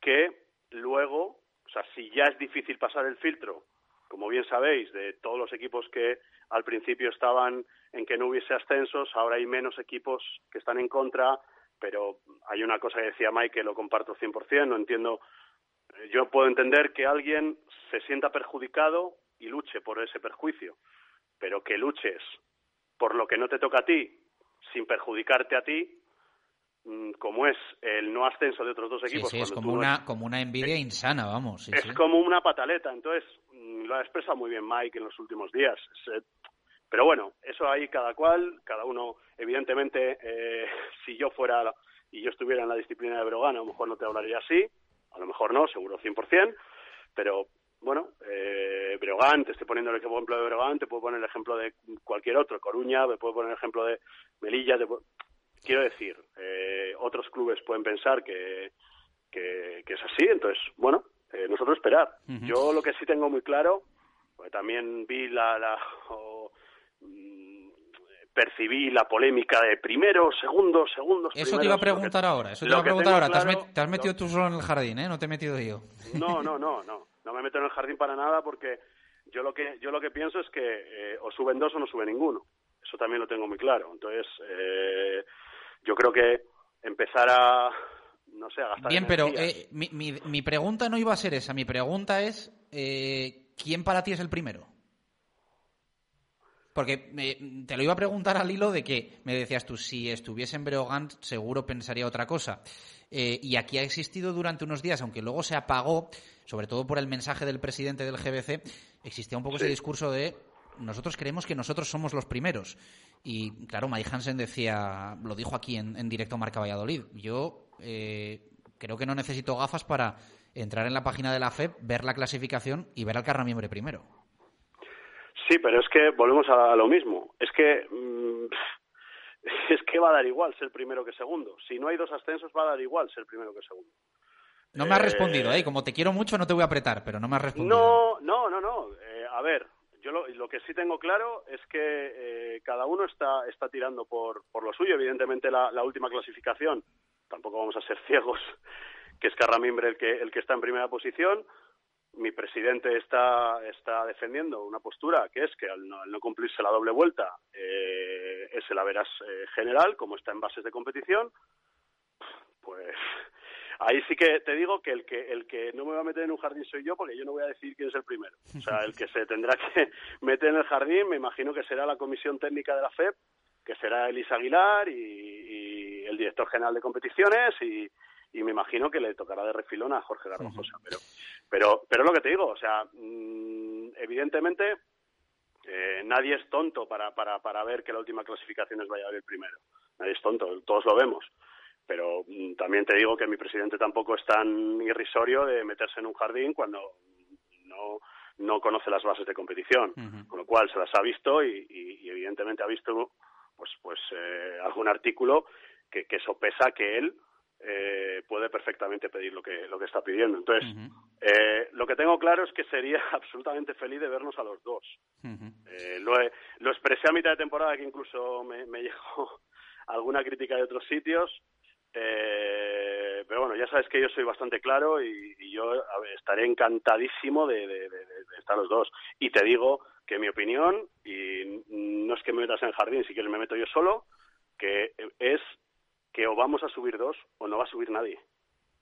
que luego, o sea, si ya es difícil pasar el filtro, como bien sabéis, de todos los equipos que al principio estaban en que no hubiese ascensos, ahora hay menos equipos que están en contra, pero hay una cosa que decía Mike que lo comparto 100%, no entiendo, yo puedo entender que alguien se sienta perjudicado y luche por ese perjuicio, pero que luches por lo que no te toca a ti, sin perjudicarte a ti, mm, como es el no ascenso de otros dos equipos. Sí, sí es como una, como una envidia insana, vamos. es como una pataleta. Entonces, mm, lo ha expresado muy bien Mike en los últimos días. Pero bueno, eso ahí cada cual, cada uno, evidentemente, eh, *laughs* si yo fuera y yo estuviera en la disciplina de Brogan, a lo mejor no te hablaría así, a lo mejor no, seguro 100%, pero bueno, eh, Breogán, te estoy poniendo el ejemplo de Breogán, te puedo poner el ejemplo de cualquier otro, Coruña, te puedo poner el ejemplo de Melilla, quiero decir, eh, otros clubes pueden pensar que, que, es así, entonces, bueno, eh, nosotros esperar. Yo lo que sí tengo muy claro, porque también vi la, la percibí la polémica de primero, segundo, segundos. Eso te iba a preguntar ahora, eso te iba a preguntar ahora. te, has metido tú solo en el jardín, ¿eh? No te he metido yo. No, no, *laughs* no, no no me meto en el jardín para nada porque yo lo que yo lo que pienso es que eh, o suben dos o no sube ninguno eso también lo tengo muy claro entonces eh, yo creo que empezar a no sé a gastar bien pero eh, mi, mi, mi, pregunta no iba a ser esa mi pregunta es quién para ti es el primero porque te lo iba a preguntar al hilo de que me decías tú, si estuviese en Breogán seguro pensaría otra cosa. y aquí ha existido durante unos días, aunque luego se apagó, sobre todo por el mensaje del presidente del GBC, existía un poco ese discurso de nosotros creemos que nosotros somos los primeros. Y claro, Mike Hansen decía, lo dijo aquí en, directo Marca Valladolid, yo eh, creo que no necesito gafas para entrar en la página de la FEP, ver la clasificación y ver al Carramiembre primero. Sí, pero es que volvemos a lo mismo. Es que mm, *laughs* es que va a dar igual ser primero que segundo. Si no hay dos ascensos va a dar igual ser primero que segundo. No me has respondido, ¿eh? Como te quiero mucho, no te voy a apretar, pero no me has respondido. No, no, no, no. Eh, a ver, yo lo, que sí tengo claro es que eh, cada uno está, está tirando por, por lo suyo. Evidentemente, la, última clasificación, tampoco vamos a ser *laughs* ciegos, que es Carramimbre el que, el que está en primera posición. Mi presidente está, está defendiendo una postura que es que al no, al no cumplirse la doble vuelta eh, es el averas eh, general, como está en bases de competición. Pues ahí sí que te digo que el que el que no me va a meter en un jardín soy yo porque yo no voy a decir quién es el primero o sea el que se tendrá que *laughs* meter en el jardín me imagino que será la comisión técnica de la FEP que será Elisa Aguilar y, el director general de competiciones y, me imagino que le tocará de refilón a Jorge Garrojosa. Pero, pero, pero lo que te digo, o sea, mm, evidentemente eh, nadie es tonto para, para, para ver que la última clasificación es Valladolid primero. Nadie es tonto, todos lo vemos. Pero mm, también te digo que mi presidente tampoco es tan irrisorio de meterse en un jardín cuando no, no conoce las bases de competición. Con lo cual se las ha visto y, evidentemente ha visto pues, pues eh, algún artículo que, que sopesa que él eh, puede perfectamente pedir lo que, lo que está pidiendo. Entonces, eh, lo que tengo claro es que sería *laughs* absolutamente feliz de vernos a los dos. eh, lo, lo, expresé a mitad de temporada, que incluso me, me *laughs* llegó alguna crítica de otros sitios. Eh, pero bueno, ya sabes que yo soy bastante claro y, yo estaré encantadísimo de, de, estar los dos. Y te digo que mi opinión, y no es que me metas en el jardín, si quieres me meto yo solo, que es que o vamos a subir dos o no va a subir nadie.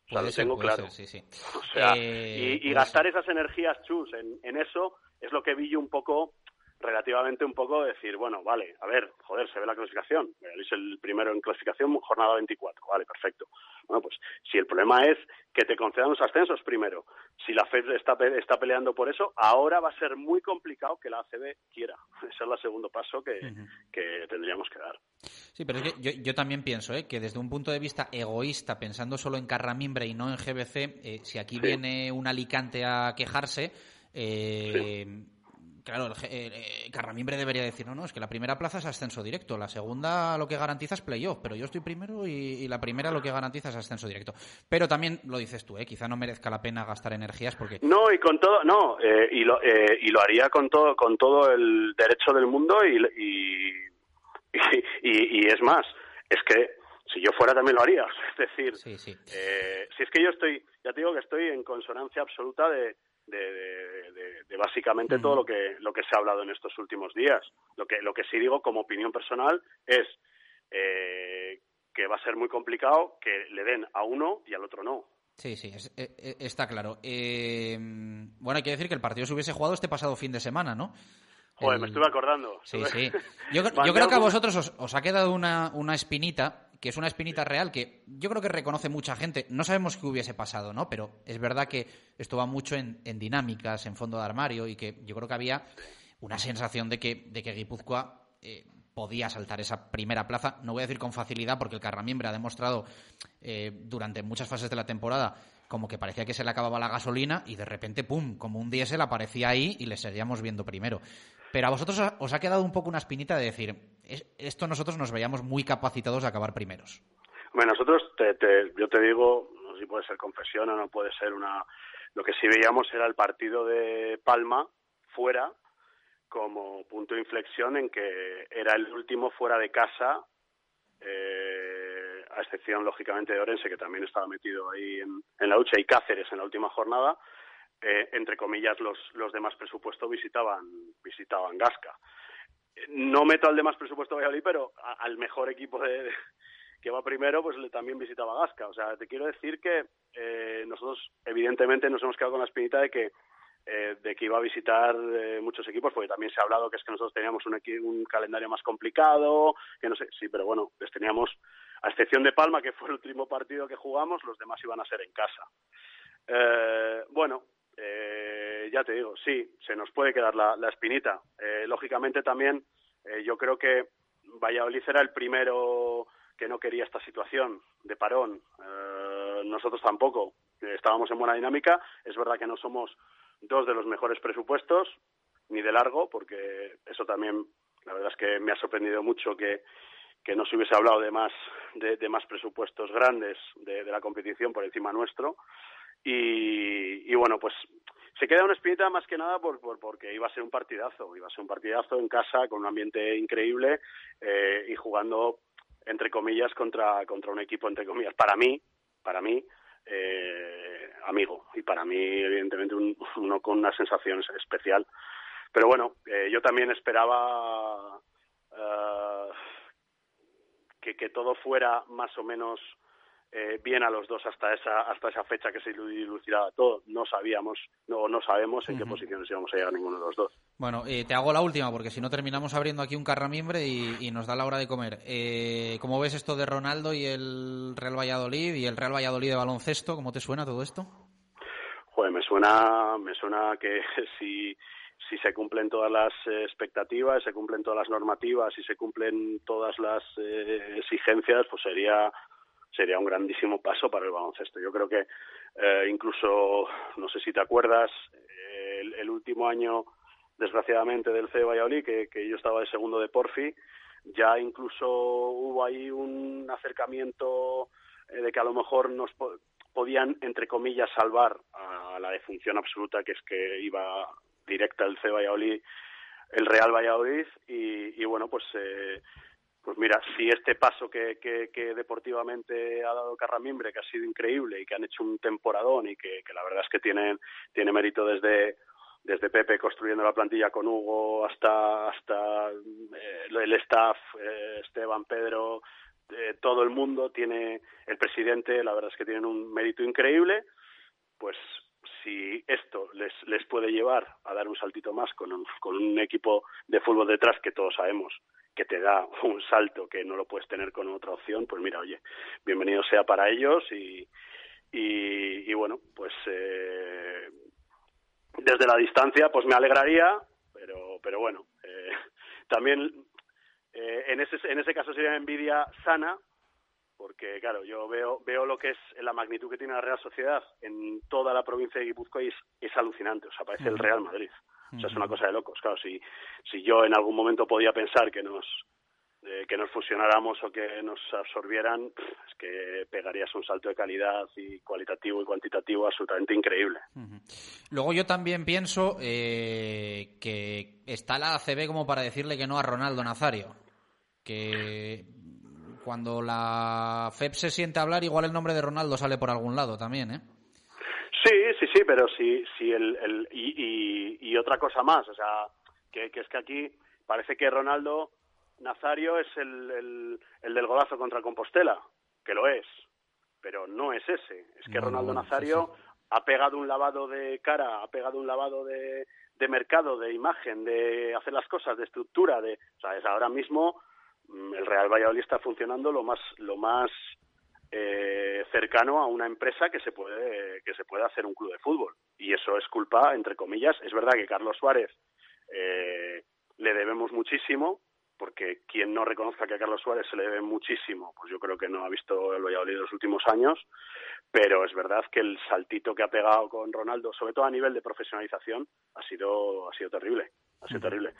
O sea, lo tengo claro. sí, sí. *laughs* O sea, y, y gastar esas energías, chus, en, en, eso es lo que vi yo un poco, relativamente un poco, decir, bueno, vale, a ver, joder, se ve la clasificación. Es el primero en clasificación, jornada 24, vale, perfecto. Bueno, pues si el problema es que te concedan los ascensos primero, si la FED está, está peleando por eso, ahora va a ser muy complicado que la ACB quiera. *laughs* Ese es el segundo paso que, que tendríamos que dar. Sí, pero es que yo, yo también pienso ¿eh? que desde un punto de vista egoísta, pensando solo en Carramimbre y no en GBC, eh, si aquí viene un Alicante a quejarse, eh, claro, el, eh, Carramimbre debería decir, no, no, es que la primera plaza es ascenso directo, la segunda lo que garantiza es playoff, pero yo estoy primero y, la primera lo que garantiza es ascenso directo. Pero también lo dices tú, ¿eh? quizá no merezca la pena gastar energías porque... No, y con todo, no, eh, y, lo, eh, y lo haría con todo, con todo el derecho del mundo y, y, y, es más, es que si yo fuera también lo haría. *laughs* Es decir, Eh, si es que yo estoy, ya te digo que estoy en consonancia absoluta de, de, básicamente todo lo que lo que se ha hablado en estos últimos días. Lo que lo que sí digo como opinión personal es eh, que va a ser muy complicado que le den a uno y al otro no. Sí, sí, e, e, está claro. Eh, bueno, hay que decir que el partido se hubiese jugado este pasado fin de semana, ¿no? Joder, me estuve acordando. Sí, *laughs* sí. Yo, creo que a vosotros os, os ha quedado una, una espinita que es una espinita real que yo creo que reconoce mucha gente. No sabemos qué hubiese pasado, ¿no? Pero es verdad que esto va mucho en, dinámicas, en fondo de armario y que yo creo que había una sensación de que, de que Guipúzcoa eh, podía saltar esa primera plaza. No voy a decir con facilidad porque el Carramiembre ha demostrado eh, durante muchas fases de la temporada como que parecía que se le acababa la gasolina y de repente, ¡pum!, como un diésel aparecía ahí y le seguíamos viendo primero. Pero a vosotros os ha quedado un poco una espinita de decir, esto nosotros nos veíamos muy capacitados a acabar primeros. Bueno, nosotros, yo te digo, no sé si puede ser confesión o no puede ser una... Lo que sí veíamos era el partido de Palma fuera como punto de inflexión en que era el último fuera de casa, eh, a excepción lógicamente de Orense, que también estaba metido ahí en, la lucha, y Cáceres en la última jornada, eh, entre comillas, los, los demás presupuestos visitaban, visitaban Gasca. No meto al demás presupuesto Valladolid, pero al mejor equipo de, que va primero, pues le también visitaba Gasca. O sea, te quiero decir que eh, nosotros, evidentemente, nos hemos quedado con la espinita de que eh, de que iba a visitar eh, muchos equipos, porque también se ha hablado que es que nosotros teníamos un, un calendario más complicado, que no sé, sí, pero bueno, les teníamos, a excepción de Palma, que fue el último partido que jugamos, los demás iban a ser en casa. Eh, bueno, eh, ya te digo, sí, se nos puede quedar la, espinita. Eh, lógicamente también yo creo que Valladolid era el primero que no quería esta situación de parón. nosotros tampoco. Estábamos en buena dinámica. Es verdad que no somos dos de los mejores presupuestos, ni de largo, porque eso también, la verdad es que me ha sorprendido mucho que, que no se hubiese hablado de más, de, más presupuestos grandes de, la competición por encima nuestro. Y, bueno, pues se queda una espinita más que nada por, por, porque iba a ser un partidazo, iba a ser un partidazo en casa con un ambiente increíble eh, y jugando entre comillas contra, contra un equipo entre comillas para mí, para mí eh, amigo y para mí evidentemente *laughs* uno con una sensación especial. Pero bueno, eh, yo también esperaba que, que todo fuera más o menos eh, bien a los dos hasta esa hasta esa fecha que se dilucidaba todo. No sabíamos, no, no sabemos en qué posiciones íbamos a llegar ninguno de los dos. Bueno, eh, te hago la última, porque si no terminamos abriendo aquí un carramimbre y, y nos da la hora de comer. Eh, ¿Cómo ves esto de Ronaldo y el Real Valladolid y el Real Valladolid de baloncesto? ¿Cómo te suena todo esto? Joder, me suena, me suena que *laughs* si, si se cumplen todas las eh, expectativas, se cumplen todas las normativas y se cumplen todas las eh, exigencias, pues sería sería un grandísimo paso para el baloncesto. Yo creo que eh, incluso, no sé si te acuerdas, el, el, último año, desgraciadamente, del CE Valladolid, que, que yo estaba de segundo de Porfi, ya incluso hubo ahí un acercamiento eh, de que a lo mejor nos po podían, entre comillas, salvar a la defunción absoluta, que es que iba directa el CE Valladolid, el Real Valladolid, y, y bueno, pues eh, pues mira, si este paso que, que, que, deportivamente ha dado Carramimbre, que ha sido increíble y que han hecho un temporadón y que, que la verdad es que tienen, tiene mérito desde, desde Pepe construyendo la plantilla con Hugo hasta, hasta eh, el staff, eh, Esteban, Pedro, eh, todo el mundo tiene, el presidente, la verdad es que tienen un mérito increíble, pues si esto les, les puede llevar a dar un saltito más con un, con un equipo de fútbol detrás que todos sabemos que te da *laughs* un salto que no lo puedes tener con otra opción, pues mira, oye, bienvenido sea para ellos y, y, y bueno, pues eh, desde la distancia pues me alegraría, pero, pero bueno, eh, *laughs* también eh, en, ese, en ese caso sería envidia sana, porque claro, yo veo, veo lo que es la magnitud que tiene la Real Sociedad en toda la provincia de Guipúzcoa y es, es alucinante, o sea, parece el Real Madrid. O sea, es una cosa de locos. Claro, si, si yo en algún momento podía pensar que nos eh, que nos fusionáramos o que nos absorbieran, es que pegarías un salto de calidad y cualitativo y cuantitativo absolutamente increíble. Uh -huh. Luego yo también pienso eh, que está la ACB como para decirle que no a Ronaldo Nazario. Que cuando la FEP se siente a hablar, igual el nombre de Ronaldo sale por algún lado también, ¿eh? Sí, sí, sí, pero sí, sí el, el y, y, y, otra cosa más, o sea, que, que, es que aquí parece que Ronaldo Nazario es el, el, el del golazo contra Compostela, que lo es, pero no es ese. Es que no, Ronaldo no, Nazario sí, sí. ha pegado un lavado de cara, ha pegado un lavado de, de mercado, de imagen, de hacer las cosas, de estructura, de, o sea, es ahora mismo mm, el Real Valladolid está funcionando lo más, lo más eh, cercano a una empresa que se puede que se puede hacer un club de fútbol. Y eso es culpa entre comillas. Es verdad que Carlos Suárez eh, le debemos muchísimo porque quien no reconozca que a Carlos Suárez se le debe muchísimo pues yo creo que no ha visto el Valladolid los últimos años. Pero es verdad que el saltito que ha pegado con Ronaldo sobre todo a nivel de profesionalización ha sido ha sido terrible ha sido terrible.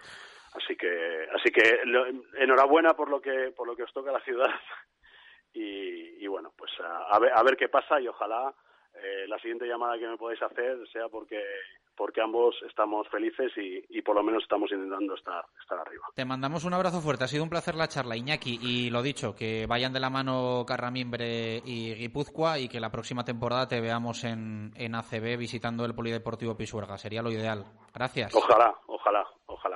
Así que así que lo, enhorabuena por lo que por lo que os toca a la ciudad y, y bueno, pues a, a, ver, a ver qué pasa y ojalá eh, la siguiente llamada que me podáis hacer sea porque porque ambos estamos felices y, y, por lo menos estamos intentando estar, estar arriba. Te mandamos un abrazo fuerte, ha sido un placer la charla, Iñaki, y lo dicho, que vayan de la mano Carramimbre y Guipúzcoa y que la próxima temporada te veamos en, en ACB visitando el Polideportivo Pisuerga, sería lo ideal. Gracias. Ojalá, ojalá, ojalá.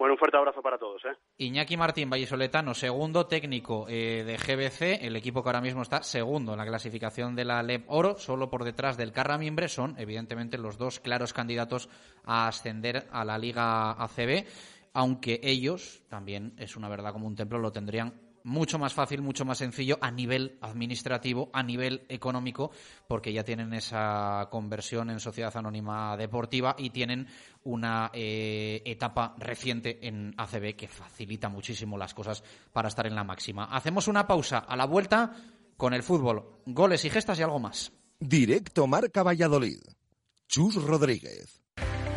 Bueno, un fuerte abrazo para todos. ¿eh? Iñaki Martín Vallisoletano, segundo técnico eh, de GBC, el equipo que ahora mismo está segundo en la clasificación de la LEP Oro, solo por detrás del Carramimbre, son evidentemente los dos claros candidatos a ascender a la Liga ACB, aunque ellos, también es una verdad como un templo, lo tendrían mucho más fácil, mucho más sencillo a nivel administrativo, a nivel económico, porque ya tienen esa conversión en sociedad anónima deportiva y tienen una eh, etapa reciente en ACB que facilita muchísimo las cosas para estar en la máxima. Hacemos una pausa a la vuelta con el fútbol, goles y gestas y algo más. Directo Marca Valladolid. Chus Rodríguez.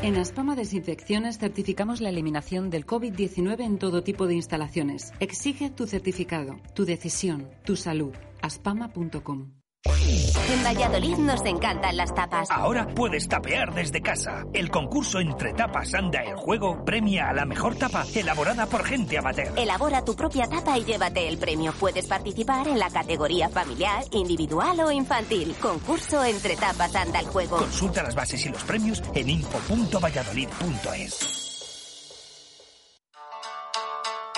En Aspama Desinfecciones certificamos la eliminación del COVID-19 en todo tipo de instalaciones. Exige tu certificado, tu decisión, tu salud. aspama.com. En Valladolid nos encantan las tapas. Ahora puedes tapear desde casa. El concurso Entre Tapas Anda el Juego premia a la mejor tapa elaborada por gente amateur. Elabora tu propia tapa y llévate el premio. Puedes participar en la categoría familiar, individual o infantil. Concurso Entre Tapas Anda el Juego. Consulta las bases y los premios en info.valladolid.es.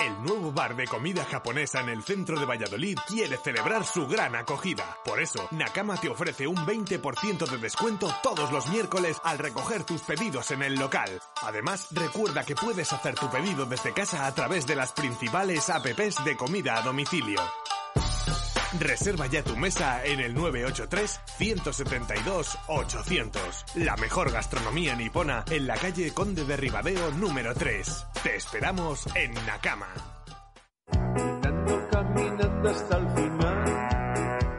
El nuevo bar de comida japonesa en el centro de Valladolid quiere celebrar su gran acogida. Por eso, Nakama te ofrece un 20% de descuento todos los miércoles al recoger tus pedidos en el local. Además, recuerda que puedes hacer tu pedido desde casa a través de las principales apps de comida a domicilio. Reserva ya tu mesa en el 983-172-800. La mejor gastronomía nipona en la calle Conde de Ribadeo número 3. Te esperamos en Nakama. Caminando, caminando hasta el final,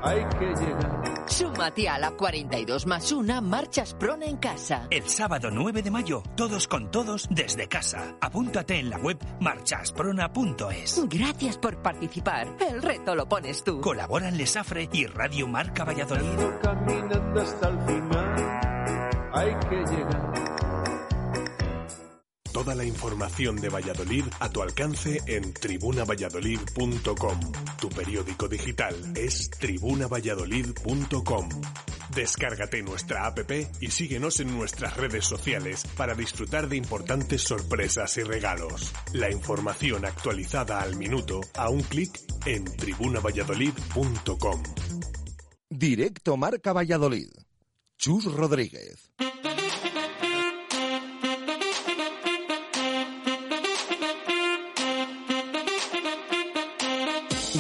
hay que llegar. Súmate a la 42 más 1 Marchas Prona en casa. El sábado 9 de mayo, todos con todos desde casa. Apúntate en la web marchasprona.es. Gracias por participar. El reto lo pones tú. Colaboran Lesafre y Radio Marca Valladolid. Caminando hasta el final, hay que llegar. Toda la información de Valladolid a tu alcance en tribunavalladolid.com. Tu periódico digital es tribunavalladolid.com. Descárgate nuestra app y síguenos en nuestras redes sociales para disfrutar de importantes sorpresas y regalos. La información actualizada al minuto a un clic en tribunavalladolid.com. Directo Marca Valladolid. Chus Rodríguez.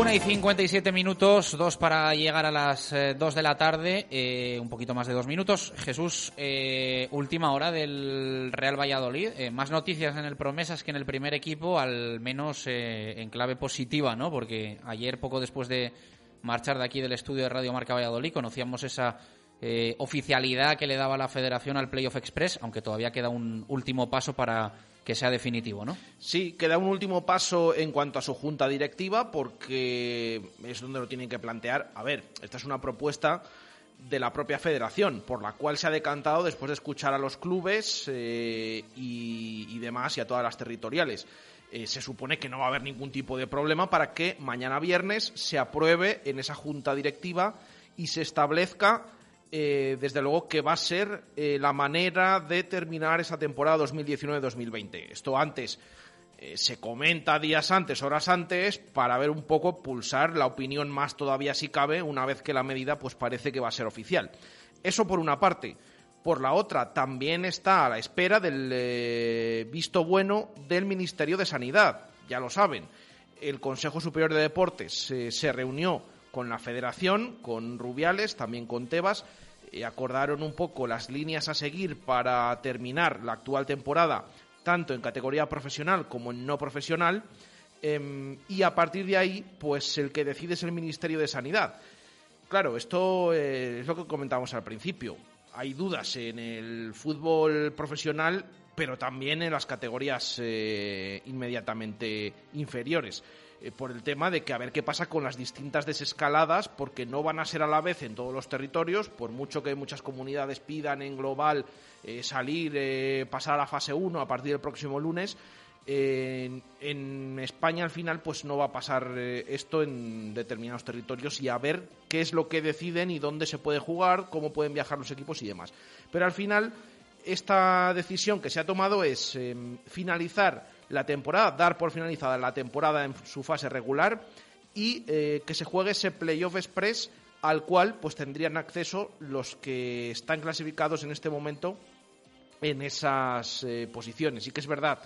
Una y 57 minutos, dos para llegar a las eh, dos de la tarde, eh, un poquito más de dos minutos. Jesús, eh, última hora del Real Valladolid. Eh, más noticias en el Promesas que en el primer equipo, al menos eh, en clave positiva, ¿no? Porque ayer, poco después de marchar de aquí del estudio de Radio Marca Valladolid, conocíamos esa oficialidad que le daba la Federación al Playoff Express, aunque todavía queda un último paso para que sea definitivo, ¿no? Sí, queda un último paso en cuanto a su junta directiva, porque es donde lo tienen que plantear. A ver, esta es una propuesta de la propia federación, por la cual se ha decantado después de escuchar a los clubes eh, y, demás y a todas las territoriales. Eh, se supone que no va a haber ningún tipo de problema para que mañana viernes se apruebe en esa junta directiva y se establezca eh, desde luego que va a ser eh, la manera de terminar esa temporada 2019-2020. Esto antes eh, se comenta días antes, horas antes, para ver un poco, pulsar la opinión más todavía si cabe, una vez que la medida pues parece que va a ser oficial. Eso por una parte. Por la otra, también está a la espera del visto bueno del Ministerio de Sanidad. Ya lo saben, el Consejo Superior de Deportes se reunió con la Federación, con Rubiales, también con Tebas, y acordaron un poco las líneas a seguir para terminar la actual temporada, tanto en categoría profesional como en no profesional, em, y a partir de ahí, pues el que decide es el Ministerio de Sanidad. Claro, esto eh, es lo que comentábamos al principio. Hay dudas en el fútbol profesional, pero también en las categorías eh, inmediatamente inferiores eh, por el tema de que a ver qué pasa con las distintas desescaladas, porque no van a ser a la vez en todos los territorios, por mucho que muchas comunidades pidan en global eh, salir, eh, pasar a la fase 1 a partir del próximo lunes. En, España al final pues no va a pasar esto en determinados territorios y a ver qué es lo que deciden y dónde se puede jugar, cómo pueden viajar los equipos y demás. Pero al final esta decisión que se ha tomado es eh, finalizar la temporada, dar por finalizada la temporada en su fase regular y eh, que se juegue ese playoff express al cual pues tendrían acceso los que están clasificados en este momento en esas eh, posiciones. Sí que es verdad,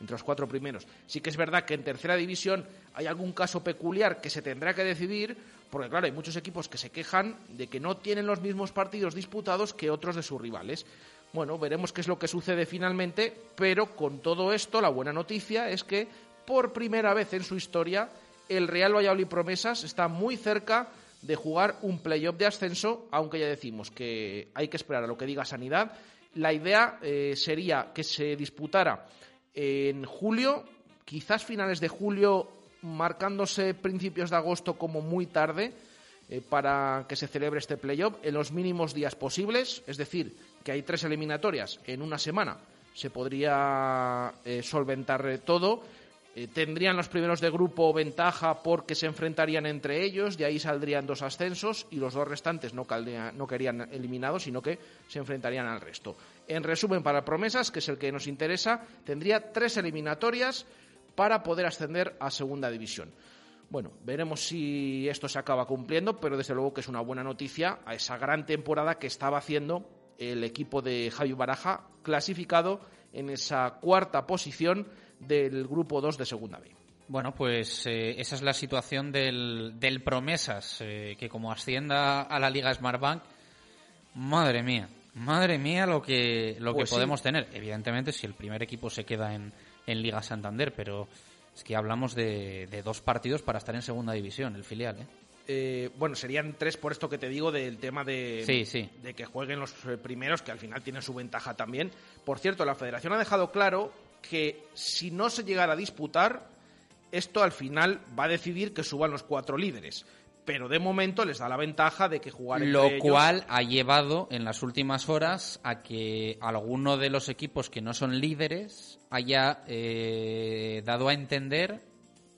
entre los cuatro primeros, sí que es verdad que en tercera división hay algún caso peculiar que se tendrá que decidir, porque claro, hay muchos equipos que se quejan de que no tienen los mismos partidos disputados que otros de sus rivales. Bueno, veremos qué es lo que sucede finalmente, pero con todo esto, la buena noticia es que por primera vez en su historia, el Real Valladolid Promesas está muy cerca de jugar un playoff de ascenso, aunque ya decimos que hay que esperar a lo que diga Sanidad. La idea eh, sería que se disputara en julio, quizás finales de julio, marcándose principios de agosto como muy tarde, eh, para que se celebre este playoff en los mínimos días posibles, es decir, que hay tres eliminatorias en una semana. Se podría eh, solventar todo eh, tendrían los primeros de grupo ventaja porque se enfrentarían entre ellos, de ahí saldrían dos ascensos y los dos restantes no, no querían eliminados, sino que se enfrentarían al resto. En resumen, para Promesas, que es el que nos interesa, tendría tres eliminatorias para poder ascender a Segunda División. Bueno, veremos si esto se acaba cumpliendo, pero desde luego que es una buena noticia a esa gran temporada que estaba haciendo el equipo de Javi Baraja, clasificado en esa cuarta posición del grupo 2 de Segunda B. Bueno, pues eh, esa es la situación del, del Promesas, eh, que como ascienda a la Liga Smartbank, madre mía, madre mía lo que, lo que pues podemos tener. Evidentemente, si el primer equipo se queda en, en Liga Santander, pero es que hablamos de, de, dos partidos para estar en Segunda División, el filial, ¿eh? Eh, bueno, serían tres por esto que te digo del tema de, de que jueguen los primeros, que al final tienen su ventaja también. Por cierto, la federación ha dejado claro que si no se llegara a disputar, esto al final va a decidir que suban los cuatro líderes. Pero de momento les da la ventaja de que jugar Lo cual ha llevado en las últimas horas a que alguno de los equipos que no son líderes haya eh, dado a entender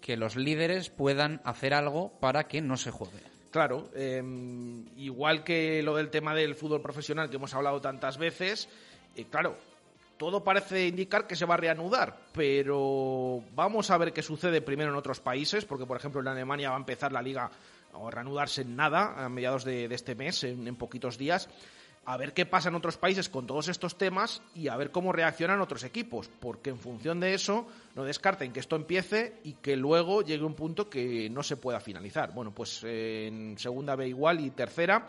que los líderes puedan hacer algo para que no se juegue. Claro, em, igual que lo del tema del fútbol profesional que hemos hablado tantas veces, eh, claro, todo parece indicar que se va a reanudar, pero vamos a ver qué sucede primero en otros países, porque por ejemplo en Alemania va a empezar la liga a reanudarse en nada a mediados de, este mes, en, poquitos días. A ver qué pasa en otros países con todos estos temas y a ver cómo reaccionan otros equipos, porque en función de eso no descarten que esto empiece y que luego llegue un punto que no se pueda finalizar. Bueno, pues en segunda B igual y tercera.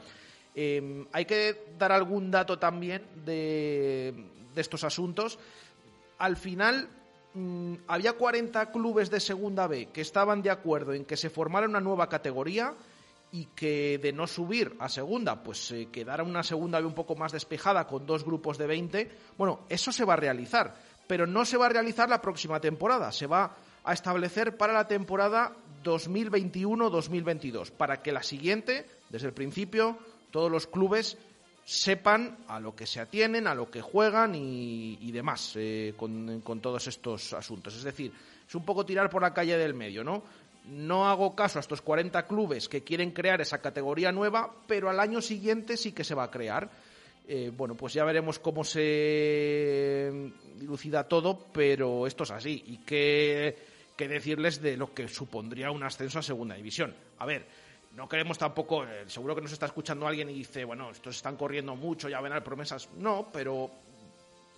Em, hay que dar algún dato también de, de estos asuntos, al final mm, había 40 clubes de Segunda B que estaban de acuerdo en que se formara una nueva categoría y que de no subir a segunda, pues se quedara una segunda un poco más despejada con dos grupos de 20. Bueno, eso se va a realizar, pero no se va a realizar la próxima temporada, se va a establecer para la temporada 2021-2022, para que la siguiente, desde el principio, todos los clubes sepan a lo que se atienen, a lo que juegan y, demás eh, con, todos estos asuntos. Es decir, es un poco tirar por la calle del medio, ¿no? No hago caso a estos 40 clubes que quieren crear esa categoría nueva, pero al año siguiente sí que se va a crear. Eh, bueno, pues ya veremos cómo se dilucida todo, pero esto es así. Y qué, qué decirles de lo que supondría un ascenso a segunda división. A ver, no queremos tampoco, eh, seguro que nos está escuchando alguien y dice, bueno, estos están corriendo mucho, ya ven a promesas. No, pero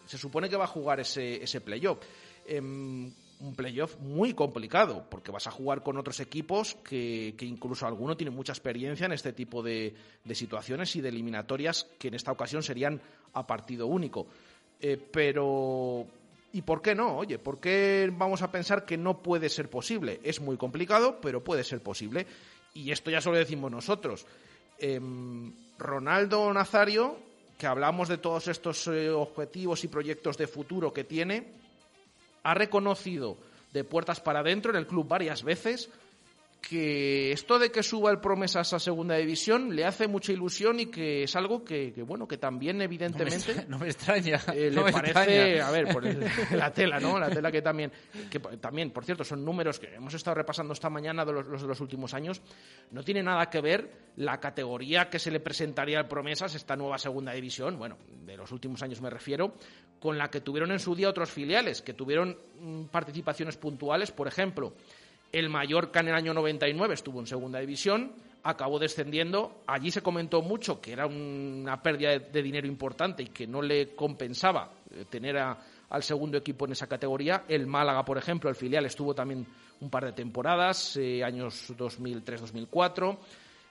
se supone que va a jugar ese, ese playoff. Em, un playoff muy complicado, porque vas a jugar con otros equipos que, que incluso alguno tiene mucha experiencia en este tipo de, de, situaciones y de eliminatorias que en esta ocasión serían a partido único. Eh, pero, ¿y por qué no? Oye, ¿por qué vamos a pensar que no puede ser posible? Es muy complicado, pero puede ser posible y esto ya solo decimos nosotros. Em, Ronaldo Nazario, que hablamos de todos estos eh, objetivos y proyectos de futuro que tiene, ha reconocido de puertas para adentro en el club varias veces que esto de que suba el Promesas a segunda división le hace mucha ilusión y que es algo que, bueno que también evidentemente no me, extraña eh, le *laughs* parece a ver por *laughs* la tela no la tela que también que también por cierto son números que hemos estado repasando esta mañana de los, de los últimos años. No tiene nada que ver la categoría que se le presentaría al Promesas esta nueva segunda división bueno de los últimos años me refiero con la que tuvieron en su día otros filiales que tuvieron mm, participaciones puntuales. Por ejemplo el Mallorca en el año 99 estuvo en segunda división, acabó descendiendo. Allí se comentó mucho que era una pérdida de, dinero importante y que no le compensaba eh, tener al segundo equipo en esa categoría. El Málaga, por ejemplo, el filial estuvo también un par de temporadas, eh, años 2003-2004.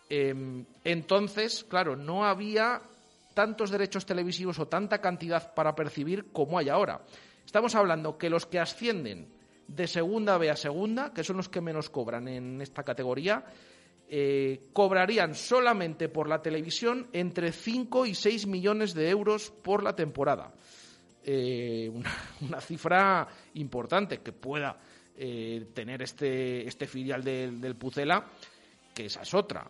Em, entonces, claro, no había tantos derechos televisivos o tanta cantidad para percibir como hay ahora. Estamos hablando que los que ascienden de segunda B a segunda, que son los que menos cobran en esta categoría, eh, cobrarían solamente por la televisión entre 5 y 6 millones de euros por la temporada. Eh, *laughs* una, cifra importante que pueda eh, tener este, este filial del, Pucela, que esa es otra.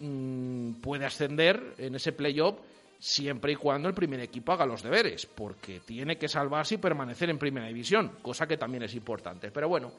mm, puede ascender en ese playoff siempre y cuando el primer equipo haga los deberes, porque tiene que salvarse y permanecer en primera división, cosa que también es importante. Pero bueno,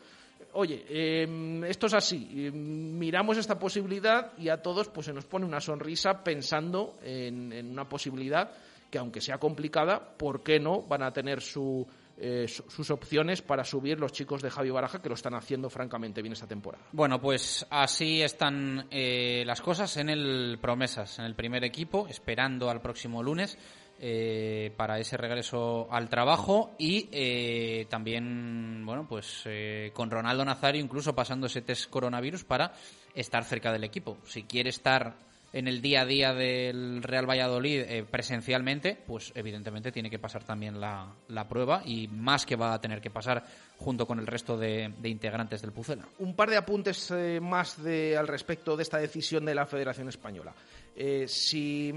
oye, em, esto es así. Em, miramos esta posibilidad y a todos pues se nos pone una sonrisa pensando en, en una posibilidad que, aunque sea complicada, ¿por qué no van a tener su eh, sus opciones para subir los chicos de Javi Baraja, que lo están haciendo francamente bien esta temporada. Bueno, pues así están eh, las cosas en el Promesas, en el primer equipo, esperando al próximo lunes. Eh, para ese regreso al trabajo y también bueno pues con Ronaldo Nazario incluso pasando ese test coronavirus para estar cerca del equipo si quiere estar en el día a día del Real Valladolid eh, presencialmente, pues evidentemente tiene que pasar también la, prueba y más que va a tener que pasar junto con el resto de, integrantes del Pucela. Un par de apuntes eh, más de, al respecto de esta decisión de la Federación Española. Eh, si,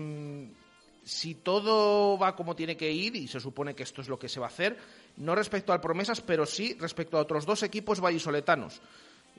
si todo va como tiene que ir, y se supone que esto es lo que se va a hacer, no respecto al promesas, pero sí respecto a otros dos equipos vallisoletanos.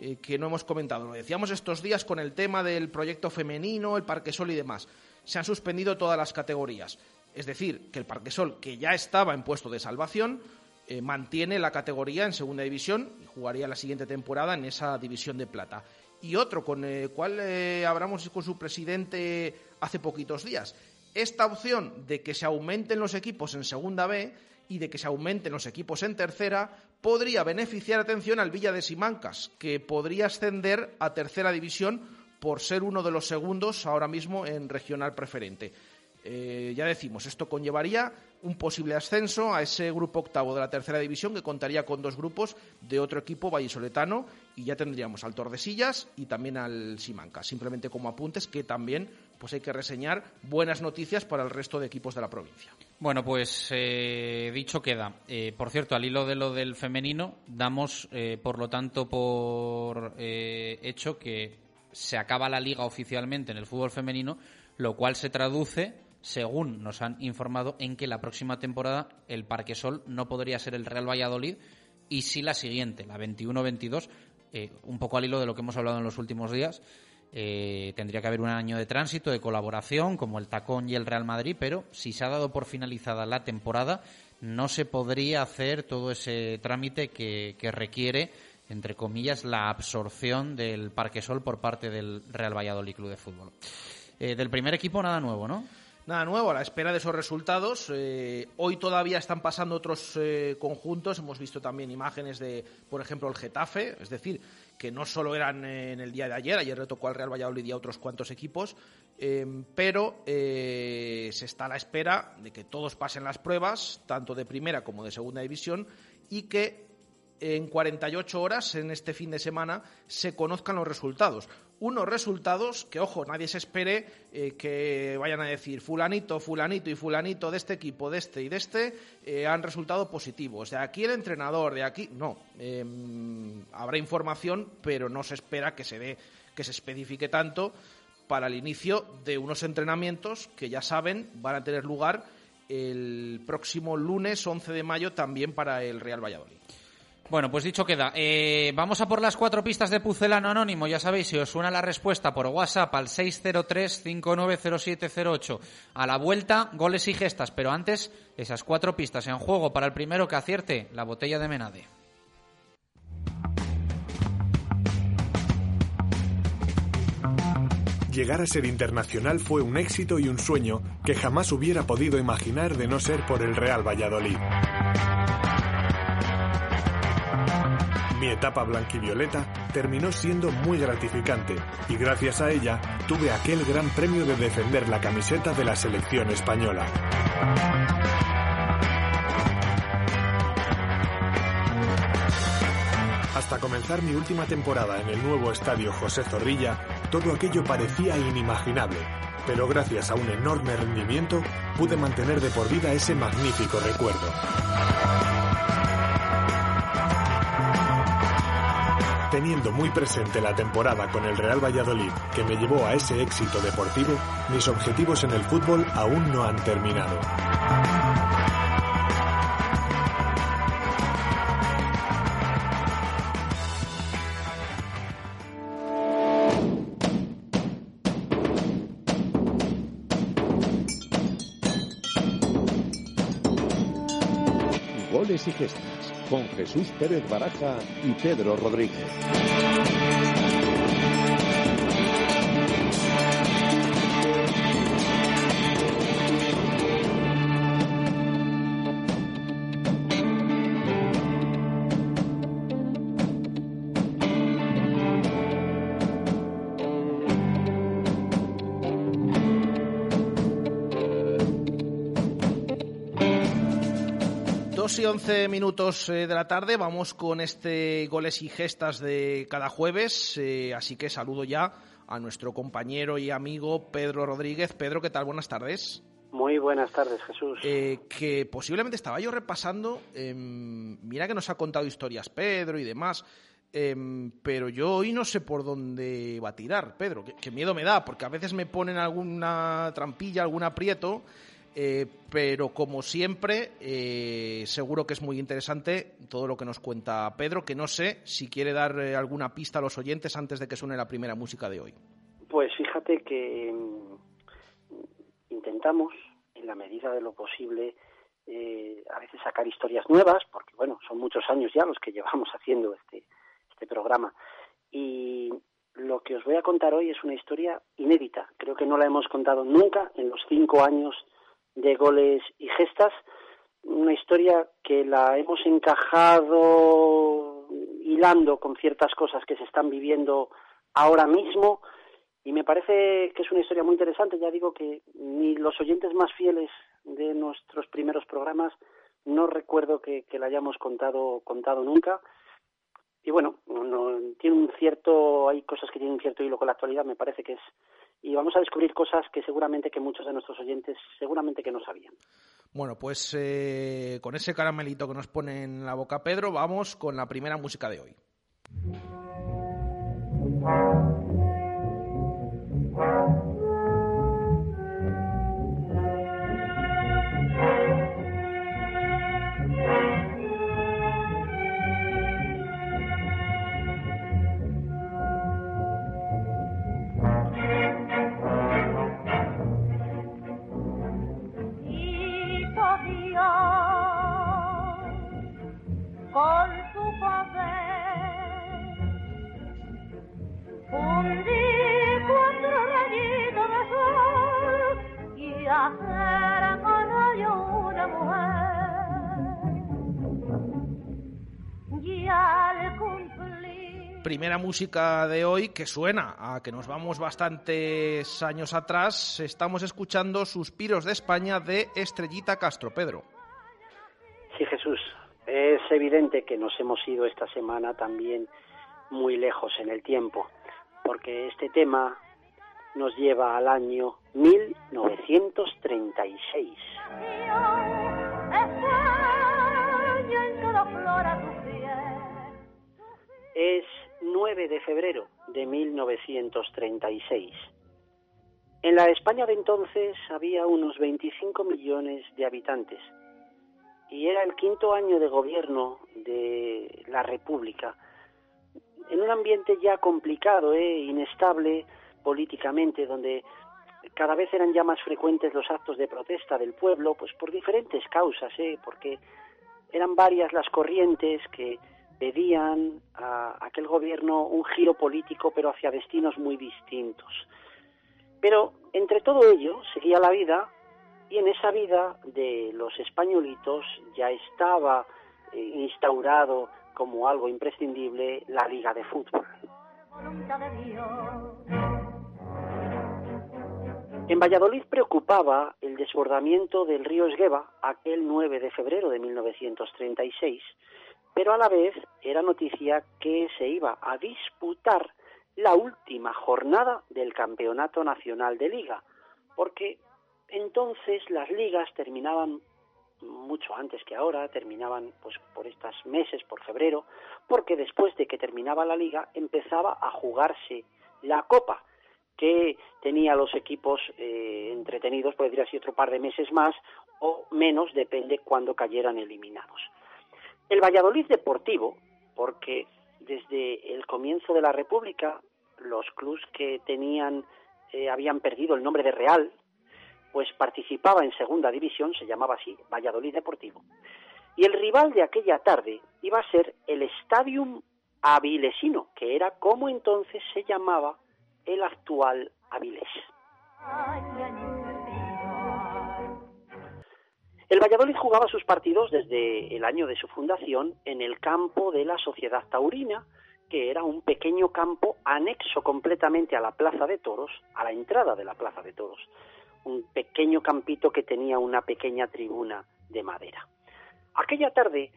Eh, que no hemos comentado. Lo decíamos estos días con el tema del proyecto femenino, el Parquesol y demás. Se han suspendido todas las categorías. Es decir, que el Parquesol, que ya estaba en puesto de salvación, eh, mantiene la categoría en segunda división y jugaría la siguiente temporada en esa división de plata. Y otro con el cual eh, hablamos con su presidente hace poquitos días. Esta opción de que se aumenten los equipos en segunda B y de que se aumenten los equipos en tercera podría beneficiar, atención, al Villa de Simancas, que podría ascender a tercera división por ser uno de los segundos ahora mismo en regional preferente. Eh, ya decimos, esto conllevaría un posible ascenso a ese grupo octavo de la tercera división que contaría con dos grupos de otro equipo vallisoletano y ya tendríamos al Tordesillas y también al Simancas. Simplemente como apuntes que también pues hay que reseñar buenas noticias para el resto de equipos de la provincia. Bueno, pues eh, dicho queda. Eh, por cierto, al hilo de lo del femenino, damos, eh, por lo tanto, por hecho que se acaba la liga oficialmente en el fútbol femenino, lo cual se traduce, según nos han informado, en que la próxima temporada el Parque Sol no podría ser el Real Valladolid y sí la siguiente, la 21-22, un poco al hilo de lo que hemos hablado en los últimos días eh, tendría que haber un año de tránsito, de colaboración, como el Tacón y el Real Madrid, pero si se ha dado por finalizada la temporada, no se podría hacer todo ese trámite que, requiere, entre comillas, la absorción del Parque Sol por parte del Real Valladolid Club de Fútbol. Eh, del primer equipo, nada nuevo, ¿no? Nada nuevo, a la espera de esos resultados. Eh, hoy todavía están pasando otros conjuntos. Hemos visto también imágenes de, por ejemplo, el Getafe. Es decir, que no solo eran en el día de ayer, ayer le tocó al Real Valladolid y a otros cuantos equipos, pero eh, se está a la espera de que todos pasen las pruebas, tanto de primera como de segunda división, y que en 48 horas, en este fin de semana, se conozcan los resultados. Unos resultados que, ojo, nadie se espere eh, que vayan a decir fulanito, fulanito y fulanito de este equipo, de este y de este, eh, han resultado positivos. De aquí el entrenador, de aquí... No, em, habrá información, pero no se espera que se dé, que se especifique tanto para el inicio de unos entrenamientos que ya saben van a tener lugar el próximo lunes 11 de mayo también para el Real Valladolid. Bueno, pues dicho queda. Eh, vamos a por las cuatro pistas de Pucelano Anónimo. Ya sabéis, si os suena la respuesta por WhatsApp al 603-590708. A la vuelta, goles y gestas. Pero antes, esas cuatro pistas en juego para el primero que acierte la botella de Menade. Llegar a ser internacional fue un éxito y un sueño que jamás hubiera podido imaginar de no ser por el Real Valladolid. Mi etapa blanquivioleta terminó siendo muy gratificante y gracias a ella tuve aquel gran premio de defender la camiseta de la selección española. Hasta comenzar mi última temporada en el nuevo estadio José Zorrilla, todo aquello parecía inimaginable, pero gracias a un enorme rendimiento pude mantener de por vida ese magnífico recuerdo. Teniendo muy presente la temporada con el Real Valladolid que me llevó a ese éxito deportivo, mis objetivos en el fútbol aún no han terminado. Goles y gestos con Jesús Pérez Baraja y Pedro Rodríguez. 11 minutos eh, de la tarde vamos con este goles y gestas de cada jueves, eh, así que saludo ya a nuestro compañero y amigo Pedro Rodríguez. Pedro, ¿qué tal? Buenas tardes. Muy buenas tardes, Jesús. Eh, que posiblemente estaba yo repasando, em, mira que nos ha contado historias Pedro y demás, em, pero yo hoy no sé por dónde va a tirar, Pedro, que, miedo me da, porque a veces me ponen alguna trampilla, algún aprieto eh, pero como siempre, eh, seguro que es muy interesante todo lo que nos cuenta Pedro, que no sé si quiere dar eh, alguna pista a los oyentes antes de que suene la primera música de hoy. Pues fíjate que mm, intentamos, en la medida de lo posible, a veces sacar historias nuevas, porque bueno, son muchos años ya los que llevamos haciendo este, este programa. Y lo que os voy a contar hoy es una historia inédita. Creo que no la hemos contado nunca en los cinco años de goles y gestas, una historia que la hemos encajado hilando con ciertas cosas que se están viviendo ahora mismo y me parece que es una historia muy interesante. Ya digo que ni los oyentes más fieles de nuestros primeros programas no recuerdo que, la hayamos contado, contado nunca. Y bueno, no, tiene un cierto, hay cosas que tienen un cierto hilo con la actualidad, me parece que es y vamos a descubrir cosas que seguramente que muchos de nuestros oyentes seguramente que no sabían. Bueno, pues eh, con ese caramelito que nos pone en la boca Pedro, vamos con la primera música de hoy. Primera música de hoy que suena a que nos vamos bastantes años atrás. Estamos escuchando Suspiros de España de Estrellita Castro. Pedro. Sí, Jesús. Es evidente que nos hemos ido esta semana también muy lejos en el tiempo, porque este tema nos lleva al año 1936. Es 9 de febrero de 1936. En la España de entonces había unos 25 millones de habitantes y era el quinto año de gobierno de la República, en un ambiente ya complicado e inestable políticamente, donde cada vez eran ya más frecuentes los actos de protesta del pueblo, pues por diferentes causas, ¿eh? porque eran varias las corrientes que pedían a aquel gobierno un giro político, pero hacia destinos muy distintos. Pero entre todo ello seguía la vida y en esa vida de los españolitos ya estaba eh, instaurado como algo imprescindible la liga de fútbol. En Valladolid preocupaba el desbordamiento del río Esgueva aquel 9 de febrero de 1936, pero a la vez era noticia que se iba a disputar la última jornada del Campeonato Nacional de Liga, porque entonces las ligas terminaban mucho antes que ahora, terminaban pues por estos meses, por febrero, porque después de que terminaba la liga empezaba a jugarse la copa, que tenía los equipos eh, entretenidos, por decir así, otro par de meses más o menos, depende cuando cayeran eliminados. El Valladolid Deportivo, porque desde el comienzo de la República los clubes que tenían eh, habían perdido el nombre de Real, pues participaba en segunda división, se llamaba así, Valladolid Deportivo. Y el rival de aquella tarde iba a ser el Stadium Avilesino, que era como entonces se llamaba el actual Avilés. El Valladolid jugaba sus partidos desde el año de su fundación en el campo de la Sociedad Taurina, que era un pequeño campo anexo completamente a la Plaza de Toros, a la entrada de la Plaza de Toros. Un pequeño campito que tenía una pequeña tribuna de madera. Aquella tarde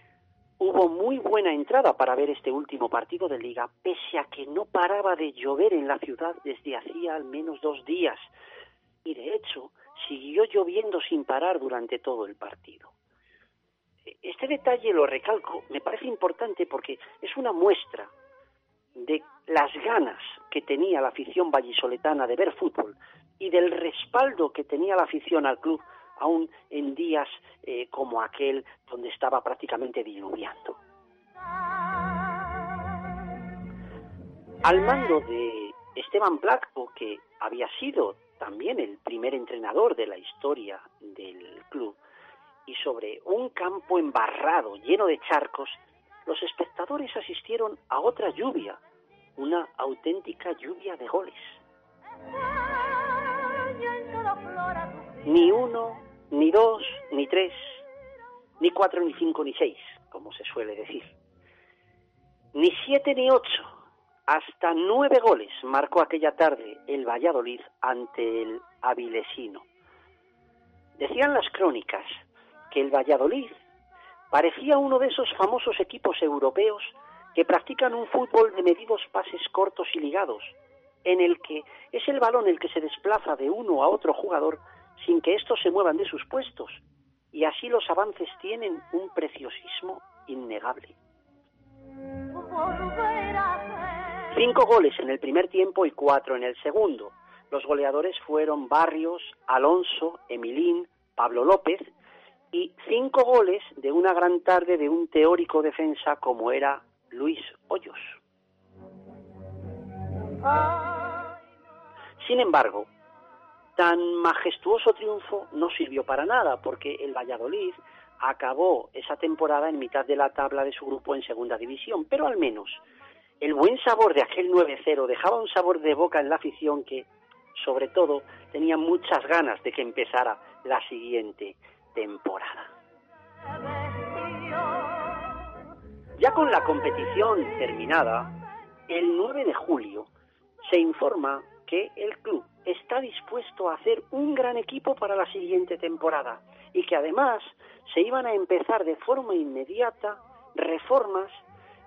hubo muy buena entrada para ver este último partido de liga, pese a que no paraba de llover en la ciudad desde hacía al menos dos días. Y de hecho, siguió lloviendo sin parar durante todo el partido. Este detalle lo recalco, me parece importante porque es una muestra de las ganas que tenía la afición vallisoletana de ver fútbol y del respaldo que tenía la afición al club aún en días eh, como aquel donde estaba prácticamente diluviando. Al mando de Esteban Placco, que había sido también el primer entrenador de la historia del club, y sobre un campo embarrado lleno de charcos, los espectadores asistieron a otra lluvia, una auténtica lluvia de goles. Ni uno, ni dos, ni tres, ni cuatro, ni cinco, ni seis, como se suele decir. Ni siete, ni ocho. Hasta nueve goles marcó aquella tarde el Valladolid ante el Avilesino. Decían las crónicas que el Valladolid parecía uno de esos famosos equipos europeos que practican un fútbol de medidos pases cortos y ligados, en el que es el balón el que se desplaza de uno a otro jugador sin que estos se muevan de sus puestos, y así los avances tienen un preciosismo innegable. Cinco goles en el primer tiempo y cuatro en el segundo. Los goleadores fueron Barrios, Alonso, Emilín, Pablo López y cinco goles de una gran tarde de un teórico defensa como era Luis Hoyos. Sin embargo, tan majestuoso triunfo no sirvió para nada, porque el Valladolid acabó esa temporada en mitad de la tabla de su grupo en segunda división, pero al menos el buen sabor de aquel 9-0 dejaba un sabor de boca en la afición que, sobre todo, tenía muchas ganas de que empezara la siguiente temporada. Ya con la competición terminada, el 9 de julio se informa que el club está dispuesto a hacer un gran equipo para la siguiente temporada y que además se iban a empezar de forma inmediata reformas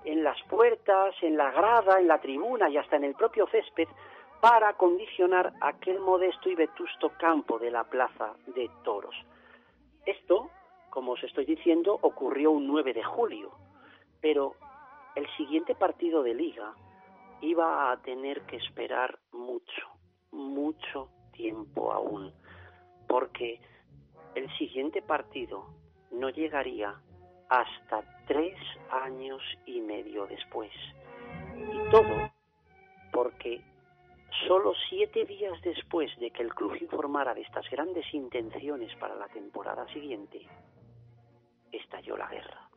en las puertas, en la grada, en la tribuna y hasta en el propio césped para condicionar aquel modesto y vetusto campo de la plaza de toros. Esto, como os estoy diciendo, ocurrió un 9 de julio pero el siguiente partido de liga iba a tener que esperar mucho, mucho tiempo aún, porque el siguiente partido no llegaría hasta tres años y medio después. Y todo porque solo siete días después de que el club informara de estas grandes intenciones para la temporada siguiente, estalló la guerra.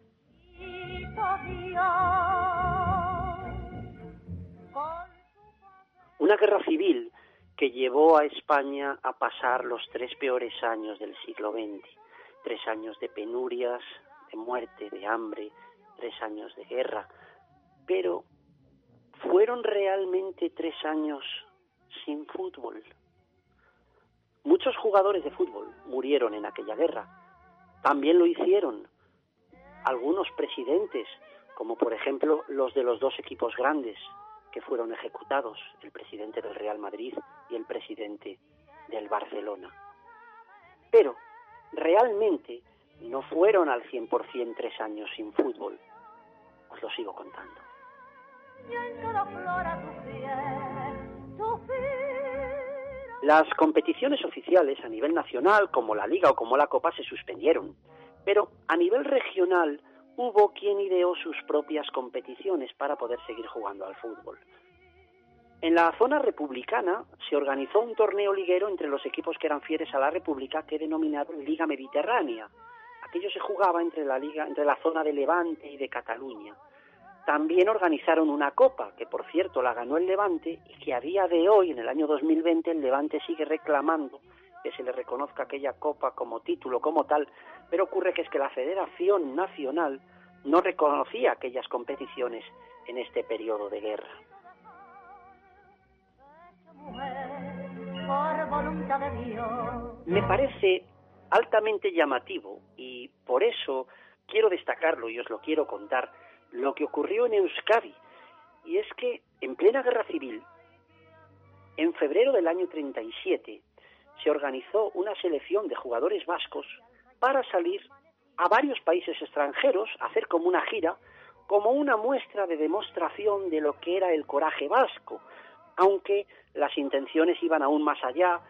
Una guerra civil que llevó a España a pasar los tres peores años del siglo XX. Tres años de penurias, de muerte, de hambre, tres años de guerra. Pero, ¿fueron realmente tres años sin fútbol? Muchos jugadores de fútbol murieron en aquella guerra. También lo hicieron algunos presidentes, como por ejemplo los de los dos equipos grandes que fueron ejecutados, el presidente del Real Madrid y el presidente del Barcelona. Pero realmente no fueron al 100% tres años sin fútbol. Os lo sigo contando. Las competiciones oficiales a nivel nacional, como la Liga o como la Copa, se suspendieron pero a nivel regional hubo quien ideó sus propias competiciones para poder seguir jugando al fútbol. En la zona republicana se organizó un torneo liguero entre los equipos que eran fieles a la República que denominaron Liga Mediterránea. Aquello se jugaba entre la liga, entre la zona de Levante y de Cataluña. También organizaron una copa, que por cierto la ganó el Levante y que a día de hoy, en el año 2020, el Levante sigue reclamando que se le reconozca aquella copa como título, como tal, pero ocurre que es que la Federación Nacional no reconocía aquellas competiciones en este periodo de guerra. Me parece altamente llamativo y por eso quiero destacarlo y os lo quiero contar lo que ocurrió en Euskadi. Y es que en plena guerra civil, en febrero del año 37, se organizó una selección de jugadores vascos para salir a varios países extranjeros, hacer como una gira, como una muestra de demostración de lo que era el coraje vasco, aunque las intenciones iban aún más allá,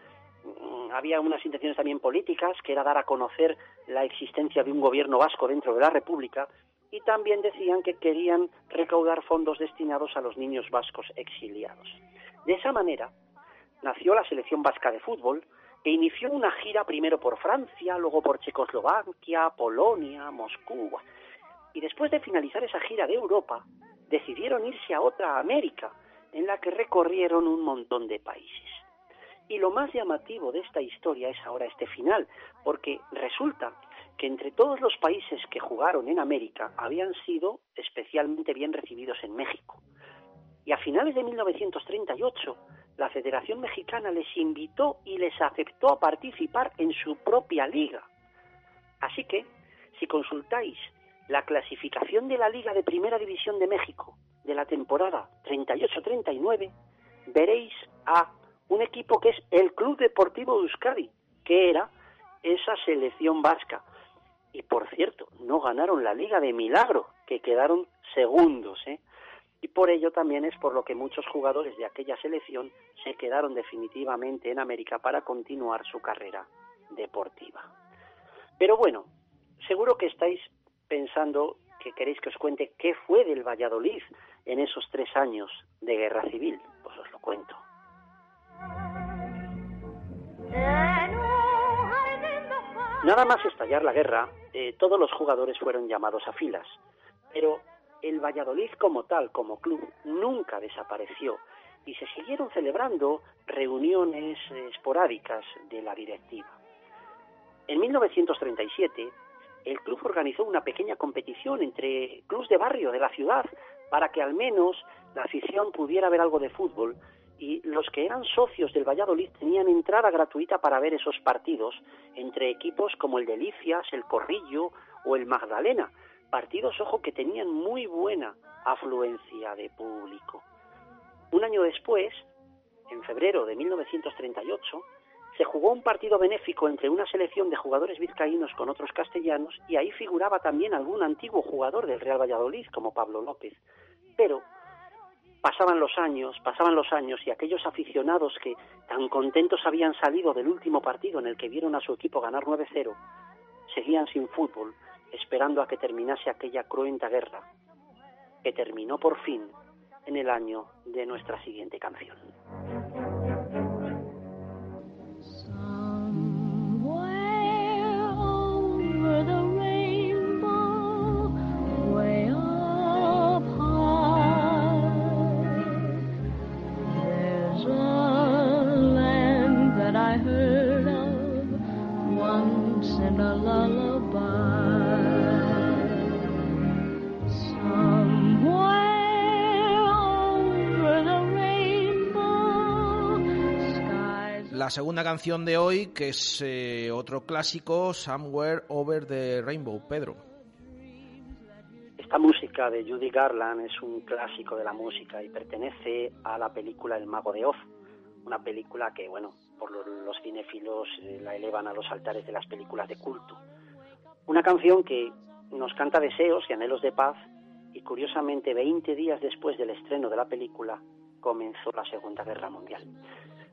había unas intenciones también políticas, que era dar a conocer la existencia de un gobierno vasco dentro de la República, y también decían que querían recaudar fondos destinados a los niños vascos exiliados. De esa manera nació la selección vasca de fútbol, que inició una gira primero por Francia, luego por Checoslovaquia, Polonia, Moscú, y después de finalizar esa gira de Europa, decidieron irse a otra América, en la que recorrieron un montón de países. Y lo más llamativo de esta historia es ahora este final, porque resulta que entre todos los países que jugaron en América habían sido especialmente bien recibidos en México. Y a finales de 1938, la Federación Mexicana les invitó y les aceptó a participar en su propia liga. Así que, si consultáis la clasificación de la Liga de Primera División de México de la temporada 38-39, veréis a un equipo que es el Club Deportivo Euskadi, que era esa selección vasca. Y por cierto, no ganaron la Liga de Milagro, que quedaron segundos. ¿eh? Y por ello también es por lo que muchos jugadores de aquella selección se quedaron definitivamente en América para continuar su carrera deportiva. Pero bueno, seguro que estáis pensando que queréis que os cuente qué fue del Valladolid en esos tres años de guerra civil. Pues os lo cuento. Nada más estallar la guerra, eh, todos los jugadores fueron llamados a filas, pero el Valladolid como tal, como club, nunca desapareció y se siguieron celebrando reuniones eh, esporádicas de la directiva. En 1937, el club organizó una pequeña competición entre clubes de barrio de la ciudad para que al menos la afición pudiera ver algo de fútbol y los que eran socios del Valladolid tenían entrada gratuita para ver esos partidos entre equipos como el Delicias, el Corrillo o el Magdalena, partidos, ojo, que tenían muy buena afluencia de público. Un año después, en febrero de 1938, se jugó un partido benéfico entre una selección de jugadores vizcaínos con otros castellanos y ahí figuraba también algún antiguo jugador del Real Valladolid como Pablo López. Pero pasaban los años, pasaban los años y aquellos aficionados que tan contentos habían salido del último partido en el que vieron a su equipo ganar 9-0, seguían sin fútbol, esperando a que terminase aquella cruenta guerra, que terminó por fin en el año de nuestra siguiente canción. La segunda canción de hoy, que es eh, otro clásico, Somewhere Over the Rainbow. Pedro. Esta música de Judy Garland es un clásico de la música y pertenece a la película El Mago de Oz, una película que, bueno, por los cinéfilos eh, la elevan a los altares de las películas de culto. Una canción que nos canta deseos y anhelos de paz y curiosamente 20 días después del estreno de la película comenzó la Segunda Guerra Mundial.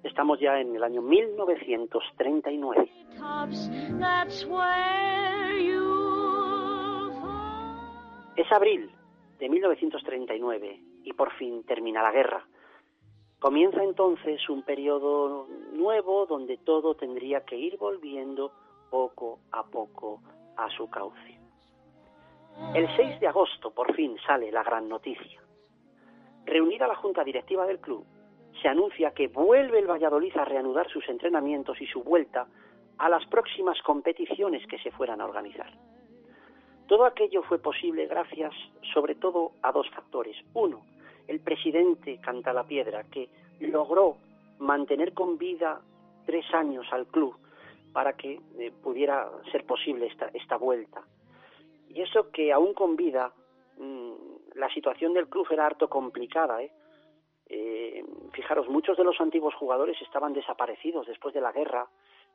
Estamos ya en el año 1939. Es abril de 1939 y por fin termina la guerra. Comienza entonces un periodo nuevo donde todo tendría que ir volviendo poco a poco a su cauce. El 6 de agosto por fin sale la gran noticia. Reunida la junta directiva del club, se anuncia que vuelve el Valladolid a reanudar sus entrenamientos y su vuelta a las próximas competiciones que se fueran a organizar. Todo aquello fue posible gracias sobre todo a dos factores. Uno, el presidente Cantalapiedra, que logró mantener con vida tres años al club para que eh, pudiera ser posible esta, esta vuelta. Y eso que aún con vida mm, la situación del club era harto complicada. ¿eh? Eh, fijaros, muchos de los antiguos jugadores estaban desaparecidos después de la guerra.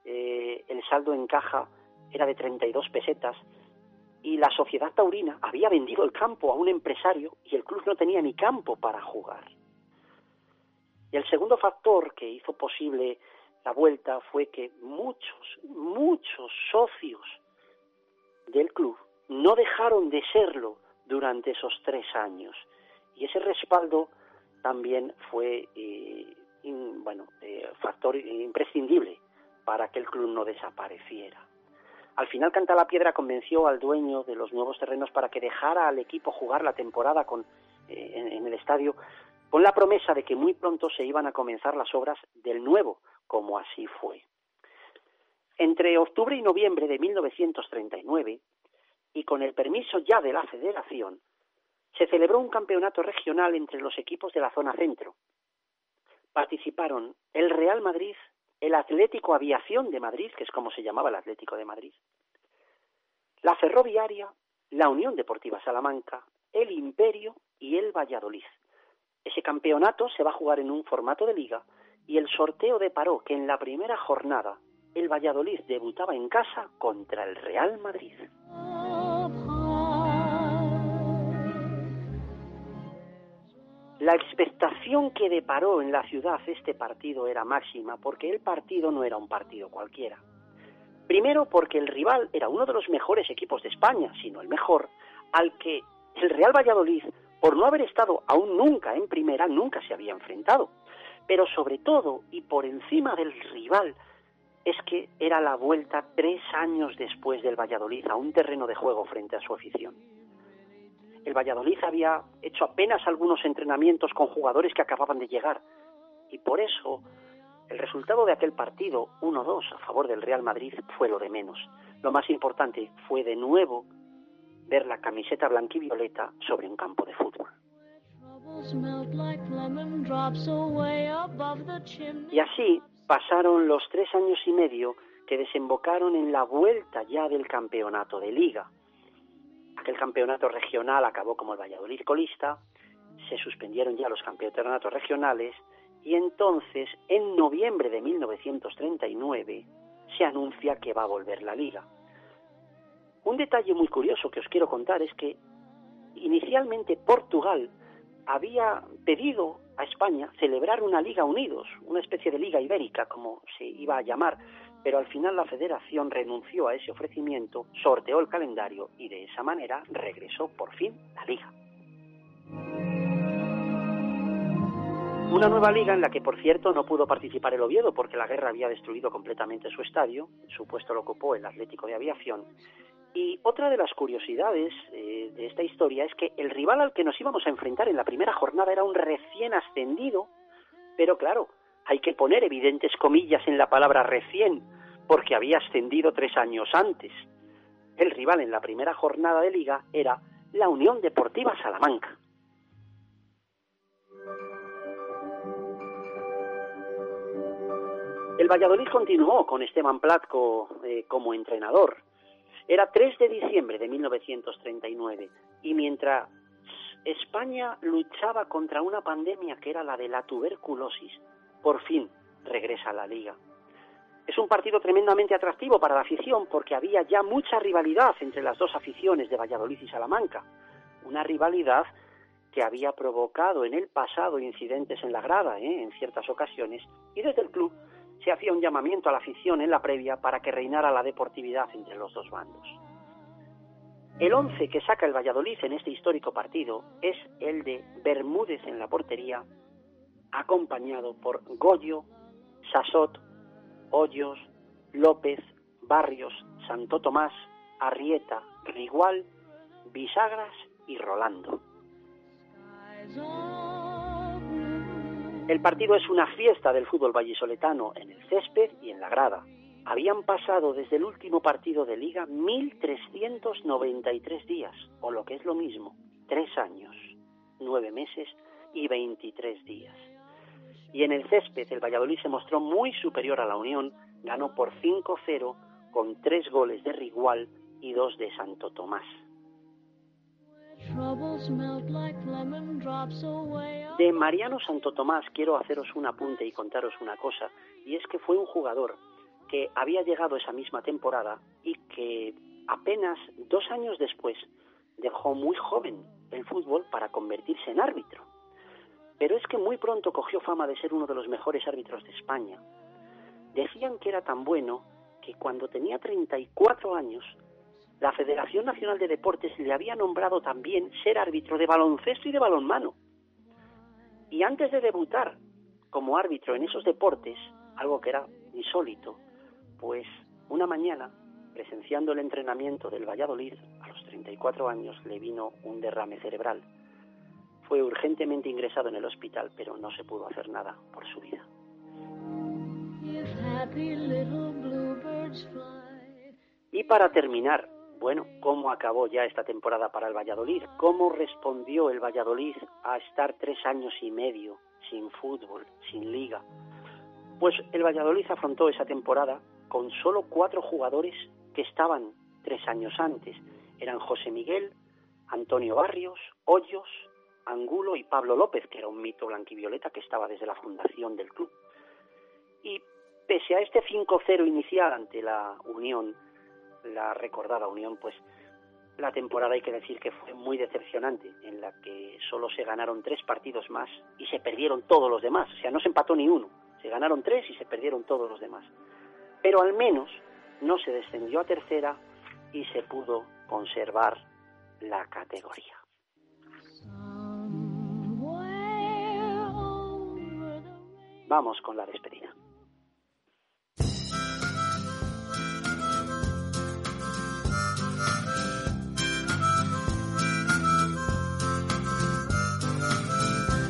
el saldo en caja era de 32 pesetas y la sociedad taurina había vendido el campo a un empresario y el club no tenía ni campo para jugar. Y el segundo factor que hizo posible la vuelta fue que muchos, muchos socios del club no dejaron de serlo durante esos tres años. Y ese respaldo también fue, eh, bueno, eh, factor imprescindible para que el club no desapareciera. Al final Canta la Piedra convenció al dueño de los nuevos terrenos para que dejara al equipo jugar la temporada con, eh, en, el estadio con la promesa de que muy pronto se iban a comenzar las obras del nuevo, como así fue. Entre octubre y noviembre de 1939, y con el permiso ya de la Federación, se celebró un campeonato regional entre los equipos de la zona centro. Participaron el Real Madrid, el Atlético Aviación de Madrid, que es como se llamaba el Atlético de Madrid, la Ferroviaria, la Unión Deportiva Salamanca, el Imperio y el Valladolid. Ese campeonato se va a jugar en un formato de liga y el sorteo deparó que en la primera jornada el Valladolid debutaba en casa contra el Real Madrid. La expectación que deparó en la ciudad este partido era máxima porque el partido no era un partido cualquiera. Primero porque el rival era uno de los mejores equipos de España, sino el mejor, al que el Real Valladolid, por no haber estado aún nunca en primera, nunca se había enfrentado. Pero sobre todo y por encima del rival, es que era la vuelta tres años después del Valladolid a un terreno de juego frente a su afición el Valladolid había hecho apenas algunos entrenamientos con jugadores que acababan de llegar. Y por eso el resultado de aquel partido, 1-2 a favor del Real Madrid, fue lo de menos. Lo más importante fue de nuevo ver la camiseta blanquivioleta sobre un campo de fútbol. Y así pasaron los tres años y medio que desembocaron en la vuelta ya del campeonato de liga. Aquel campeonato regional acabó como el Valladolid colista, se suspendieron ya los campeonatos regionales y entonces, en noviembre de 1939, se anuncia que va a volver la liga. Un detalle muy curioso que os quiero contar es que inicialmente Portugal había pedido a España celebrar una Liga Unidos, una especie de Liga Ibérica, como se iba a llamar, pero al final la federación renunció a ese ofrecimiento, sorteó el calendario y de esa manera regresó por fin la liga. Una nueva liga en la que, por cierto, no pudo participar el Oviedo porque la guerra había destruido completamente su estadio, su puesto lo ocupó el Atlético de Aviación. Y otra de las curiosidades eh, de esta historia es que el rival al que nos íbamos a enfrentar en la primera jornada era un recién ascendido, pero claro, hay que poner evidentes comillas en la palabra recién, porque había ascendido tres años antes. El rival en la primera jornada de liga era la Unión Deportiva Salamanca. El Valladolid continuó con Esteban Platco eh, como entrenador. Era 3 de diciembre de 1939 y mientras España luchaba contra una pandemia que era la de la tuberculosis, por fin regresa a la liga. Es un partido tremendamente atractivo para la afición porque había ya mucha rivalidad entre las dos aficiones de Valladolid y Salamanca. Una rivalidad que había provocado en el pasado incidentes en la grada, ¿eh? en ciertas ocasiones, y desde el club se hacía un llamamiento a la afición en la previa para que reinara la deportividad entre los dos bandos. El once que saca el Valladolid en este histórico partido es el de Bermúdez en la portería, acompañado por Goyo, Sasot, Hoyos, López, Barrios, Santo Tomás, Arrieta, Rigual, Bisagras y Rolando. El partido es una fiesta del fútbol vallisoletano en el césped y en la grada. Habían pasado desde el último partido de liga 1.393 días, o lo que es lo mismo, tres años, nueve meses y 23 días. Y en el césped el Valladolid se mostró muy superior a la Unión, ganó por 5-0 con tres goles de Rigual y dos de Santo Tomás. De Mariano Santo Tomás quiero haceros un apunte y contaros una cosa, y es que fue un jugador que había llegado esa misma temporada y que apenas dos años después dejó muy joven el fútbol para convertirse en árbitro. Pero es que muy pronto cogió fama de ser uno de los mejores árbitros de España. Decían que era tan bueno que cuando tenía 34 años la Federación Nacional de Deportes le había nombrado también ser árbitro de baloncesto y de balonmano. Y antes de debutar como árbitro en esos deportes, algo que era insólito, pues una mañana, presenciando el entrenamiento del Valladolid, a los 34 años le vino un derrame cerebral. Fue urgentemente ingresado en el hospital, pero no se pudo hacer nada por su vida. Y para terminar, bueno, ¿cómo acabó ya esta temporada para el Valladolid? ¿Cómo respondió el Valladolid a estar tres años y medio sin fútbol, sin liga? Pues el Valladolid afrontó esa temporada con solo cuatro jugadores que estaban tres años antes. Eran José Miguel, Antonio Barrios, Hoyos, Angulo y Pablo López, que era un mito blanquivioleta que estaba desde la fundación del club. Y pese a este 5-0 inicial ante la Unión, la recordada Unión, pues la temporada hay que decir que fue muy decepcionante, en la que solo se ganaron tres partidos más y se perdieron todos los demás. O sea, no se empató ni uno, se ganaron tres y se perdieron todos los demás. Pero al menos no se descendió a tercera y se pudo conservar la categoría. Vamos con la despedida.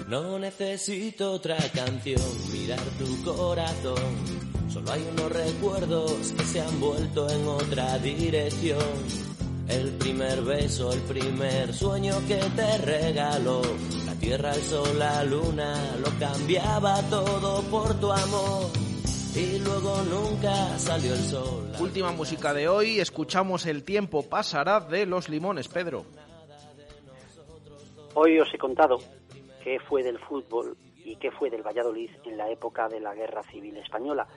No necesito otra canción, mirar tu corazón. Solo hay unos recuerdos que se han vuelto en otra dirección. El primer beso, el primer sueño que te regaló. Tierra, el sol, la luna, lo cambiaba todo por tu amor. Y luego nunca salió el sol. Última música de hoy, escuchamos El tiempo pasará de Los Limones, Pedro. Hoy os he contado qué fue del fútbol y qué fue del Valladolid en la época de la Guerra Civil Española.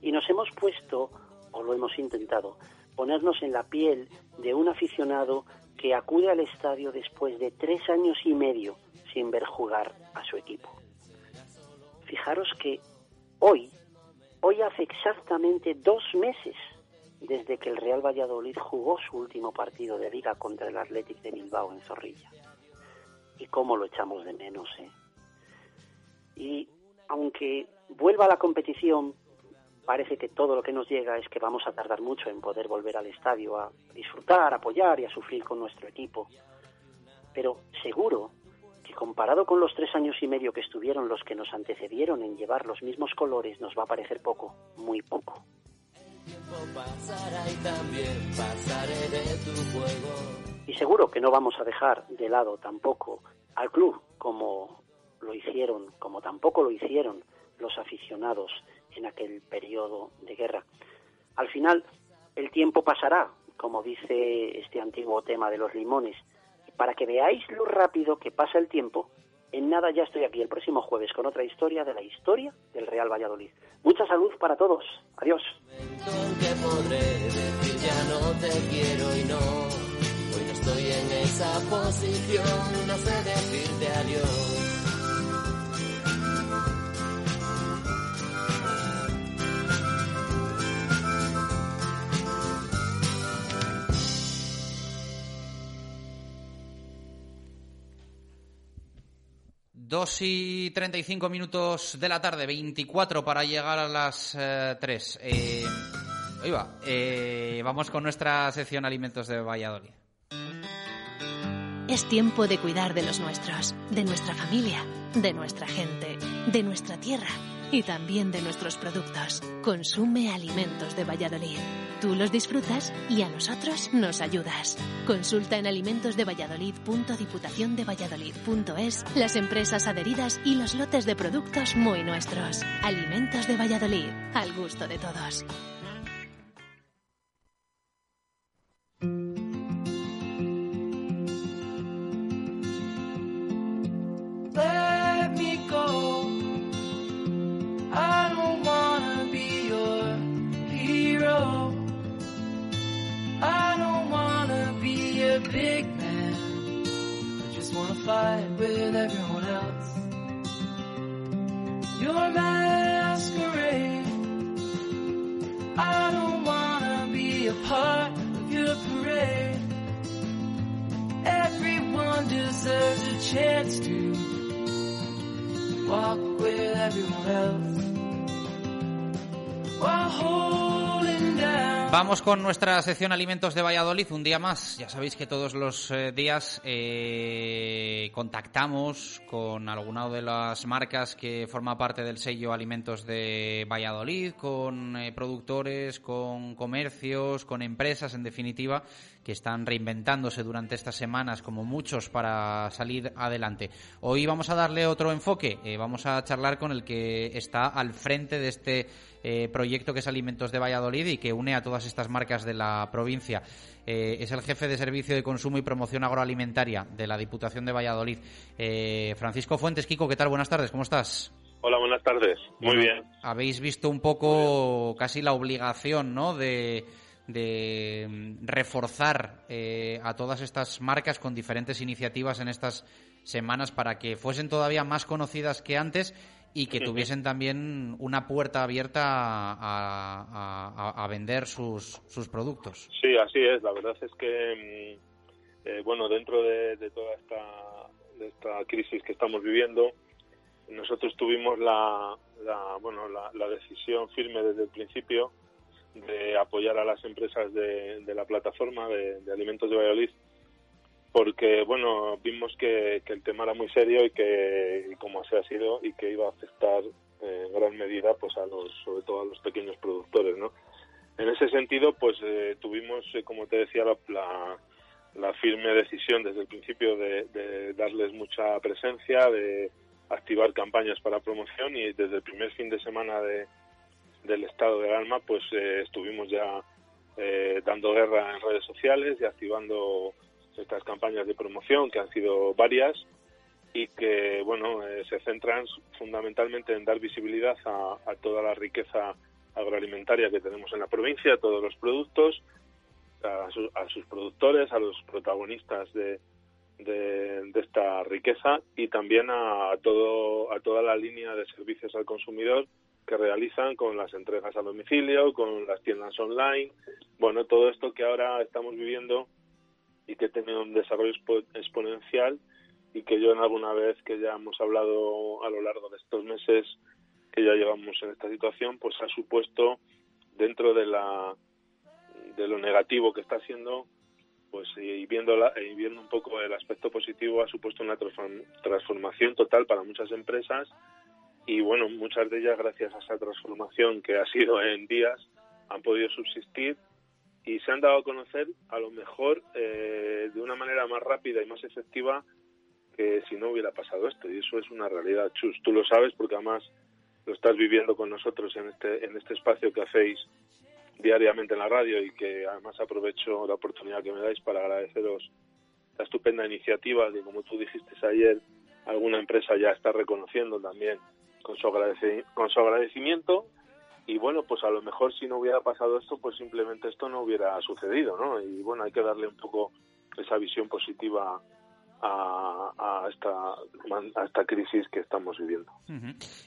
Y nos hemos puesto, o lo hemos intentado, ponernos en la piel de un aficionado que acude al estadio después de tres años y medio sin ver jugar a su equipo. Fijaros que hoy, hoy hace exactamente dos meses desde que el Real Valladolid jugó su último partido de liga contra el Athletic de Bilbao en Zorrilla y cómo lo echamos de menos. ¿eh? Y aunque vuelva a la competición, parece que todo lo que nos llega es que vamos a tardar mucho en poder volver al estadio a disfrutar, apoyar y a sufrir con nuestro equipo. Pero seguro que comparado con los tres años y medio que estuvieron los que nos antecedieron en llevar los mismos colores, nos va a parecer poco, muy poco. Y seguro que no vamos a dejar de lado tampoco al club como lo hicieron, como tampoco lo hicieron los aficionados en aquel periodo de guerra. Al final, el tiempo pasará, como dice este antiguo tema de los limones. Para que veáis lo rápido que pasa el tiempo, en nada ya estoy aquí el próximo jueves con otra historia de la historia del Real Valladolid. Mucha salud para todos. Adiós. Adiós. Dos y treinta y cinco minutos de la tarde, 24 para llegar a las eh, tres. Eh, Ahí va. Eh, vamos con nuestra sección Alimentos de Valladolid. Es tiempo de cuidar de los nuestros, de nuestra familia, de nuestra gente, de nuestra tierra y también de nuestros productos. Consume alimentos de Valladolid. Tú los disfrutas y a nosotros nos ayudas. Consulta en alimentosdevalladolid.diputaciondevalladolid.es las empresas adheridas y los lotes de productos muy nuestros. Alimentos de Valladolid, al gusto de todos. I don't wanna be a big man. I just wanna fight with everyone else. Your masquerade. I don't wanna be a part of your parade. Everyone deserves a chance to walk with everyone else while holding down. Vamos con nuestra sección Alimentos de Valladolid, un día más. Ya sabéis que todos los eh, días eh, contactamos con alguna de las marcas que forma parte del sello Alimentos de Valladolid, con eh, productores, con comercios, con empresas, en definitiva, que están reinventándose durante estas semanas, como muchos, para salir adelante. Hoy vamos a darle otro enfoque. Eh, vamos a charlar con el que está al frente de este eh, proyecto que es Alimentos de Valladolid y que une a todas estas marcas de la provincia. Eh, es el jefe de Servicio de Consumo y Promoción Agroalimentaria de la Diputación de Valladolid. Francisco Fuentes, Kiko, ¿qué tal? Buenas tardes, ¿cómo estás? Hola, buenas tardes. Muy bien. Habéis visto un poco casi la obligación, ¿no? De, de mm, reforzar eh, a todas estas marcas con diferentes iniciativas en estas semanas para que fuesen todavía más conocidas que antes y que tuviesen también una puerta abierta a, a- a vender sus, sus productos. Sí, así es. La verdad es que, mm, eh, bueno, dentro de, de toda esta, de esta crisis que estamos viviendo, nosotros tuvimos la, la, bueno, la, la decisión firme desde el principio de apoyar a las empresas de, la plataforma de, alimentos de Valladolid porque bueno vimos que, que el tema era muy serio y que como así ha sido y que iba a afectar eh, en gran medida pues a los sobre todo a los pequeños productores no en ese sentido pues eh, tuvimos eh, como te decía la, la, la firme decisión desde el principio de, de darles mucha presencia de activar campañas para promoción y desde el primer fin de semana de, del estado de alarma pues eh, estuvimos ya eh, dando guerra en redes sociales y activando estas campañas de promoción que han sido varias y que bueno eh, se centran fundamentalmente en dar visibilidad a, toda la riqueza agroalimentaria que tenemos en la provincia, a todos los productos, a, su- a sus productores, a los protagonistas de, de, de esta riqueza y también a, todo a toda la línea de servicios al consumidor que realizan con las entregas a domicilio, con las tiendas online, bueno, todo esto que ahora estamos viviendo y que tiene un desarrollo expo- exponencial y que yo en alguna vez que ya hemos hablado a lo largo de estos meses que ya llevamos en esta situación, pues ha supuesto dentro de la de lo negativo que está siendo, pues y viendo la- y viendo un poco el aspecto positivo ha supuesto una transform- transformación total para muchas empresas y bueno, muchas de ellas gracias a esa transformación que ha sido en días han podido subsistir y se han dado a conocer a lo mejor eh, de una manera más rápida y más efectiva que si no hubiera pasado esto. Y eso es una realidad chus. Tú lo sabes porque además lo estás viviendo con nosotros en este en este espacio que hacéis diariamente en la radio y que además aprovecho la oportunidad que me dais para agradeceros la estupenda iniciativa que como tú dijiste ayer alguna empresa ya está reconociendo también con su, con su agradecimiento y bueno, pues a lo mejor si no hubiera pasado esto, pues simplemente esto no hubiera sucedido, ¿no? Y bueno, hay que darle un poco esa visión positiva a, esta, a crisis que estamos viviendo.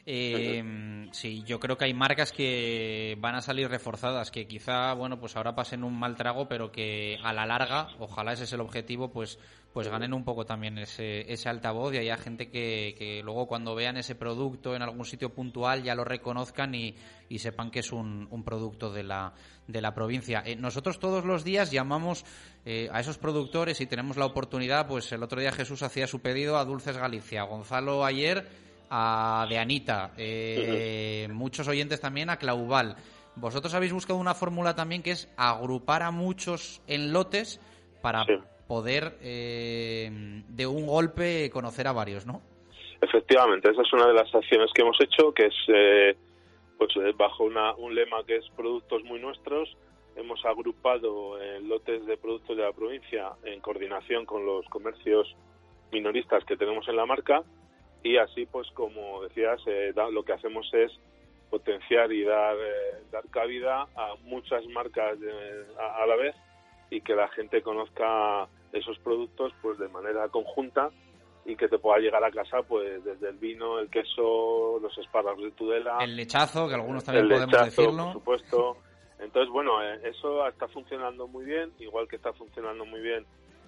Eh, sí, yo creo que hay marcas que van a salir reforzadas, que quizá, bueno, pues ahora pasen un mal trago, pero que a la larga, ojalá ese es el objetivo, pues pues ganen un poco también ese, ese altavoz y haya gente que, que luego cuando vean ese producto en algún sitio puntual ya lo reconozcan y, y sepan que es un, un producto de la, de la provincia. Eh, nosotros todos los días llamamos eh, a esos productores y tenemos la oportunidad, pues el otro día Jesús hacía su pedido a Dulces Galicia, Gonzalo ayer a de Anita, eh, muchos oyentes también a Claubal. Vosotros habéis buscado una fórmula también que es agrupar a muchos en lotes para poder eh, de un golpe conocer a varios, ¿no? Efectivamente, esa es una de las acciones que hemos hecho, que es eh, pues eh, bajo una, un lema que es productos muy nuestros. Hemos agrupado lotes de productos de la provincia en coordinación con los comercios minoristas que tenemos en la marca y así, pues como decías, lo que hacemos es potenciar y dar, dar cabida a muchas marcas a la vez y que la gente conozca esos productos pues de manera conjunta y que te pueda llegar a casa pues desde el vino, el queso, los espárragos de Tudela, el lechazo, que algunos también el podemos lechazo, decirlo. por supuesto. Entonces, bueno, eh, eso está funcionando muy bien, igual que está funcionando muy bien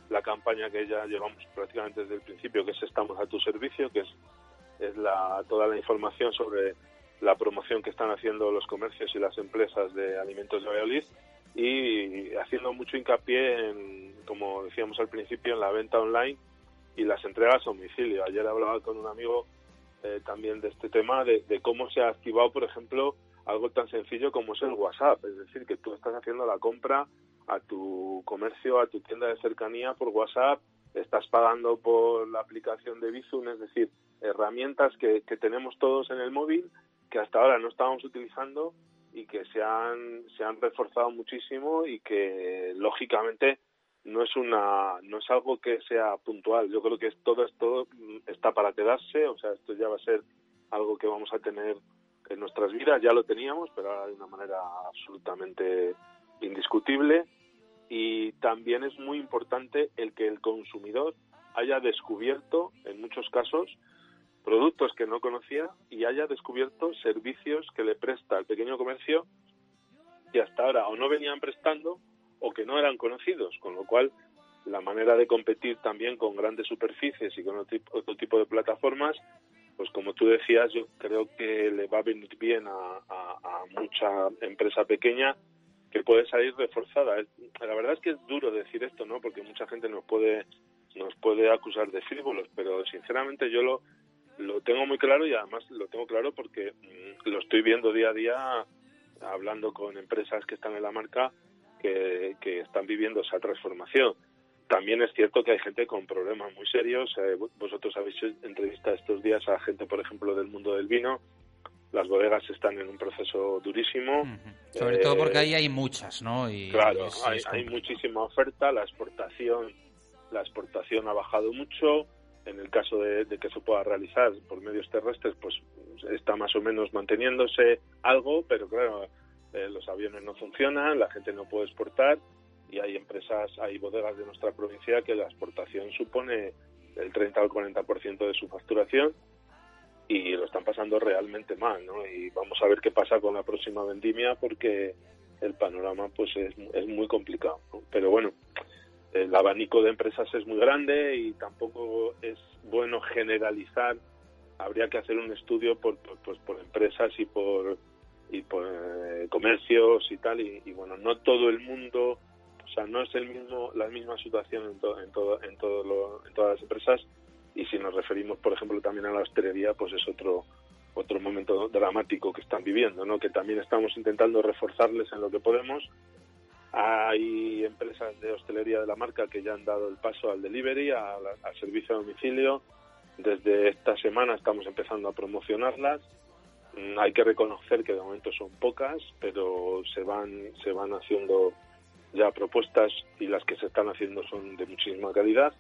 la campaña que ya llevamos prácticamente desde el principio, que es Estamos a tu servicio, que es, es la, toda la información sobre la promoción que están haciendo los comercios y las empresas de alimentos de Valladolid y haciendo mucho hincapié en, como decíamos al principio, en la venta online y las entregas a domicilio. Ayer hablaba con un amigo eh, también de este tema, de, cómo se ha activado, por ejemplo, algo tan sencillo como es el WhatsApp. Es decir, que tú estás haciendo la compra a tu comercio, a tu tienda de cercanía por WhatsApp, estás pagando por la aplicación de Bizum, es decir, herramientas que, que tenemos todos en el móvil que hasta ahora no estábamos utilizando y que se han, se han reforzado muchísimo y que lógicamente no es una no es algo que sea puntual. Yo creo que todo esto está para quedarse o sea esto ya va a ser algo que vamos a tener en nuestras vidas. Ya lo teníamos pero ahora de una manera absolutamente indiscutible. Y también es muy importante el que el consumidor haya descubierto en muchos casos productos que no conocía y haya descubierto servicios que le presta al pequeño comercio que hasta ahora o no venían prestando o que no eran conocidos, con lo cual la manera de competir también con grandes superficies y con otro tipo, de plataformas, pues como tú decías, yo creo que le va a venir bien a, a mucha empresa pequeña que puede salir reforzada. La verdad es que es duro decir esto, ¿no? Porque mucha gente nos puede nos puede acusar de frívolos, pero sinceramente yo lo lo tengo muy claro y además lo tengo claro porque mm, lo estoy viendo día a día hablando con empresas que están en la marca que, que están viviendo esa transformación. También es cierto que hay gente con problemas muy serios. Eh, vosotros habéis entrevistado estos días a gente, por ejemplo, del mundo del vino. Las bodegas están en un proceso durísimo. Sobre todo porque ahí hay muchas, ¿no? Y claro, hay, hay muchísima oferta. La exportación, la exportación ha bajado mucho en el caso de, que se pueda realizar por medios terrestres, pues está más o menos manteniéndose algo, pero claro, eh, los aviones no funcionan, la gente no puede exportar y hay empresas, hay bodegas de nuestra provincia que la exportación supone el 30 al 40% de su facturación y lo están pasando realmente mal, ¿no? Y vamos a ver qué pasa con la próxima vendimia porque el panorama pues es, es muy complicado, Pero bueno, el abanico de empresas es muy grande y tampoco es bueno generalizar. Habría que hacer un estudio por, pues por empresas y por y por eh, comercios y tal y, bueno no todo el mundo o sea no es el mismo la misma situación en todo en todo en todo en todas las empresas y si nos referimos por ejemplo también a la hostelería pues es otro otro momento dramático que están viviendo no que también estamos intentando reforzarles en lo que podemos hay empresas de hostelería de la marca que ya han dado el paso al delivery, al, servicio a domicilio. Desde esta semana estamos empezando a promocionarlas. Mm, hay que reconocer que de momento son pocas, pero se van, se van haciendo ya propuestas y las que se están haciendo son de muchísima calidad.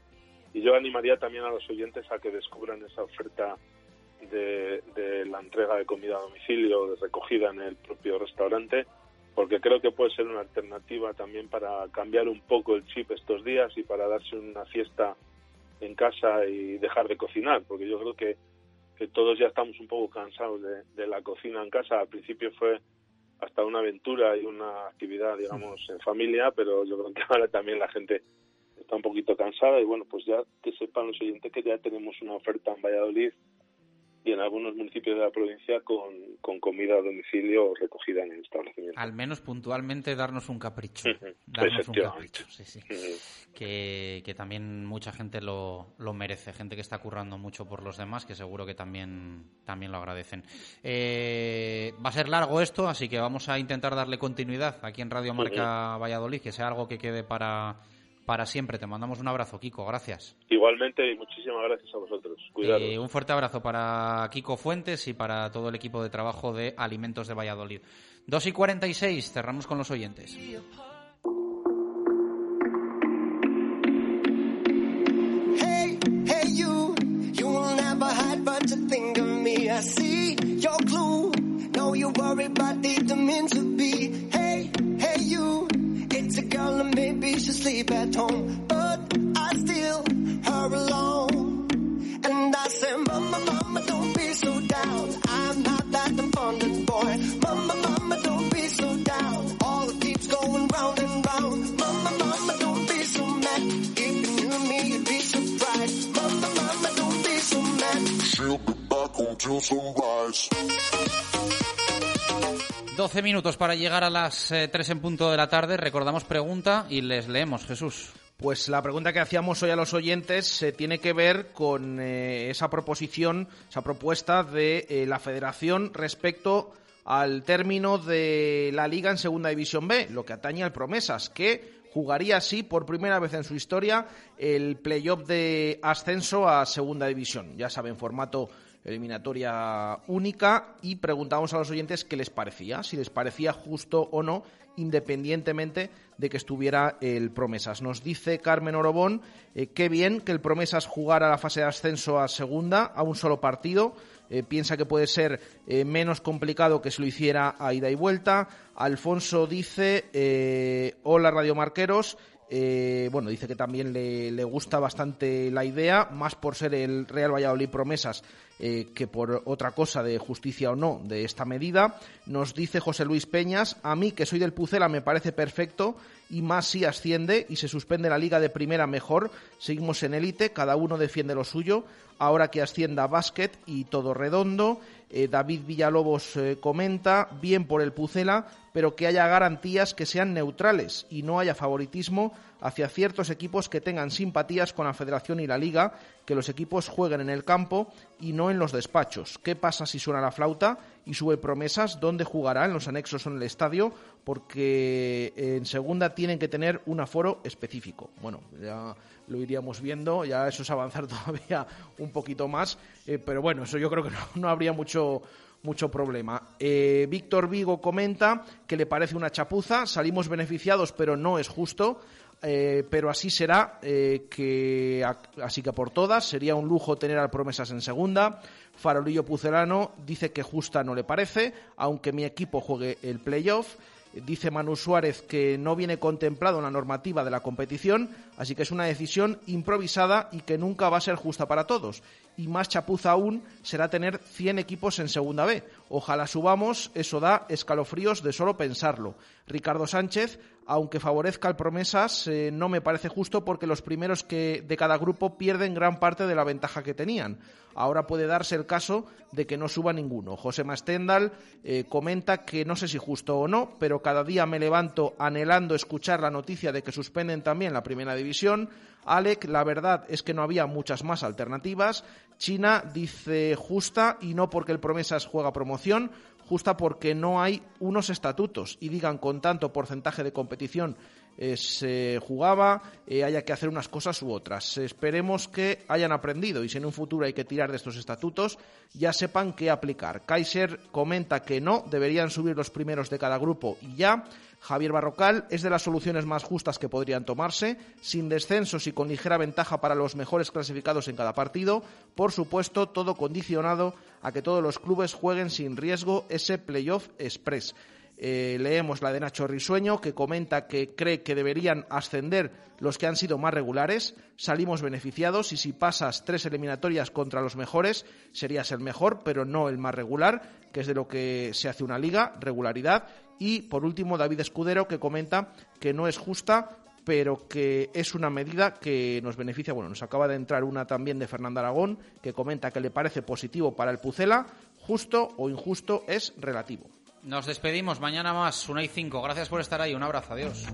Y yo animaría también a los oyentes a que descubran esa oferta de, de la entrega de comida a domicilio, de recogida en el propio restaurante, porque creo que puede ser una alternativa también para cambiar un poco el chip estos días y para darse una fiesta en casa y dejar de cocinar, porque yo creo que, todos ya estamos un poco cansados de, la cocina en casa. Al principio fue hasta una aventura y una actividad, digamos, en familia, pero yo creo que ahora también la gente está un poquito cansada y bueno, pues ya que sepan los oyentes que ya tenemos una oferta en Valladolid y en algunos municipios de la provincia con, con comida a domicilio recogida en el establecimiento. Al menos puntualmente darnos un capricho. darnos un capricho, sí, sí. que, que, también mucha gente lo, lo, merece, gente que está currando mucho por los demás, que seguro que también, también lo agradecen. Eh, va a ser largo esto, así que vamos a intentar darle continuidad aquí en Radio Marca Valladolid, que sea algo que quede para para siempre. Te mandamos un abrazo, Kiko. Gracias. Igualmente y muchísimas gracias a vosotros. Cuidado. Eh, un fuerte abrazo para Kiko Fuentes y para todo el equipo de trabajo de Alimentos de Valladolid. 2 y 46, cerramos con los oyentes. Hey, hey you, you will never hide but to think of me. I see your clue. No, you worry but deep mean to be. Maybe she'll sleep at home. But I still her alone. And I say, Mama, Mama, don't be so down. I'm not that abundant boy. Mama, Mama, don't be so down. All it keeps going round and round. Mama, Mama, don't be so mad. If you knew me, you'd be surprised. Mama, Mama, don't be so mad. She'll be back until sunrise. 12 minutos para llegar a las eh, 3 en punto de la tarde. Recordamos pregunta y les leemos, Jesús. Pues la pregunta que hacíamos hoy a los oyentes se tiene que ver con eh, esa proposición, esa propuesta de eh, la Federación respecto al término de la Liga en Segunda División B, lo que atañe al Promesas, que jugaría así por primera vez en su historia el playoff de ascenso a Segunda División. Ya saben, formato eliminatoria única y preguntamos a los oyentes qué les parecía, si les parecía justo o no, independientemente de que estuviera el Promesas. Nos dice Carmen Orobón, eh, qué bien que el Promesas jugara la fase de ascenso a segunda, a un solo partido. Eh, piensa que puede ser eh, menos complicado que si lo hiciera a ida y vuelta. Alfonso dice, eh, hola Radio Marqueros, eh, bueno, dice que también le, le, gusta bastante la idea, más por ser el Real Valladolid promesas eh, que por otra cosa de justicia o no de esta medida. Nos dice José Luis Peñas, a mí que soy del Pucela me parece perfecto y más si asciende y se suspende la liga de primera mejor. Seguimos en élite, cada uno defiende lo suyo. Ahora que ascienda básquet y todo redondo. Eh, David Villalobos eh, comenta, bien por el Pucela, pero que haya garantías que sean neutrales y no haya favoritismo hacia ciertos equipos que tengan simpatías con la Federación y la Liga, que los equipos jueguen en el campo y no en los despachos. ¿Qué pasa si suena la flauta y sube promesas? ¿Dónde jugará? ¿En los anexos o en el estadio? Porque en segunda tienen que tener un aforo específico. Bueno, ya lo iríamos viendo, ya eso es avanzar *laughs* todavía un poquito más, eh, pero bueno, eso yo creo que no, *laughs* no habría mucho mucho problema. Eh, Víctor Vigo comenta que le parece una chapuza, salimos beneficiados, pero no es justo. Eh, pero así será, que así que por todas sería un lujo tener al promesas en segunda. Farolillo Pucelano dice que justa no le parece, aunque mi equipo juegue el playoff. Dice Manu Suárez que no viene contemplado en la normativa de la competición, así que es una decisión improvisada y que nunca va a ser justa para todos. Y más chapuza aún será tener 100 equipos en Segunda B. Ojalá subamos, eso da escalofríos de solo pensarlo. Ricardo Sánchez, aunque favorezca al Promesas, eh, no me parece justo porque los primeros que de cada grupo pierden gran parte de la ventaja que tenían. Ahora puede darse el caso de que no suba ninguno. José Mastendal eh, comenta que no sé si justo o no, pero cada día me levanto anhelando escuchar la noticia de que suspenden también la primera división. Alec, la verdad es que no había muchas más alternativas. China dice justa y no porque el Promesas juega promoción, justa porque no hay unos estatutos y digan con tanto porcentaje de competición eh, se jugaba, eh, haya que hacer unas cosas u otras. Esperemos que hayan aprendido y si en un futuro hay que tirar de estos estatutos, ya sepan qué aplicar. Kaiser comenta que no, deberían subir los primeros de cada grupo y ya. Javier Barrocal es de las soluciones más justas que podrían tomarse, sin descensos y con ligera ventaja para los mejores clasificados en cada partido. Por supuesto, todo condicionado a que todos los clubes jueguen sin riesgo ese playoff express. Eh, leemos la de Nacho Risueño, que comenta que cree que deberían ascender los que han sido más regulares. Salimos beneficiados y si pasas tres eliminatorias contra los mejores, serías el mejor, pero no el más regular, que es de lo que se hace una liga, regularidad. Y por último, David Escudero, que comenta que no es justa pero que es una medida que nos beneficia. Bueno, nos acaba de entrar una también de Fernando Aragón, que comenta que le parece positivo para el Pucela, justo o injusto es relativo. Nos despedimos mañana más, una y cinco. Gracias por estar ahí. Un abrazo. Adiós.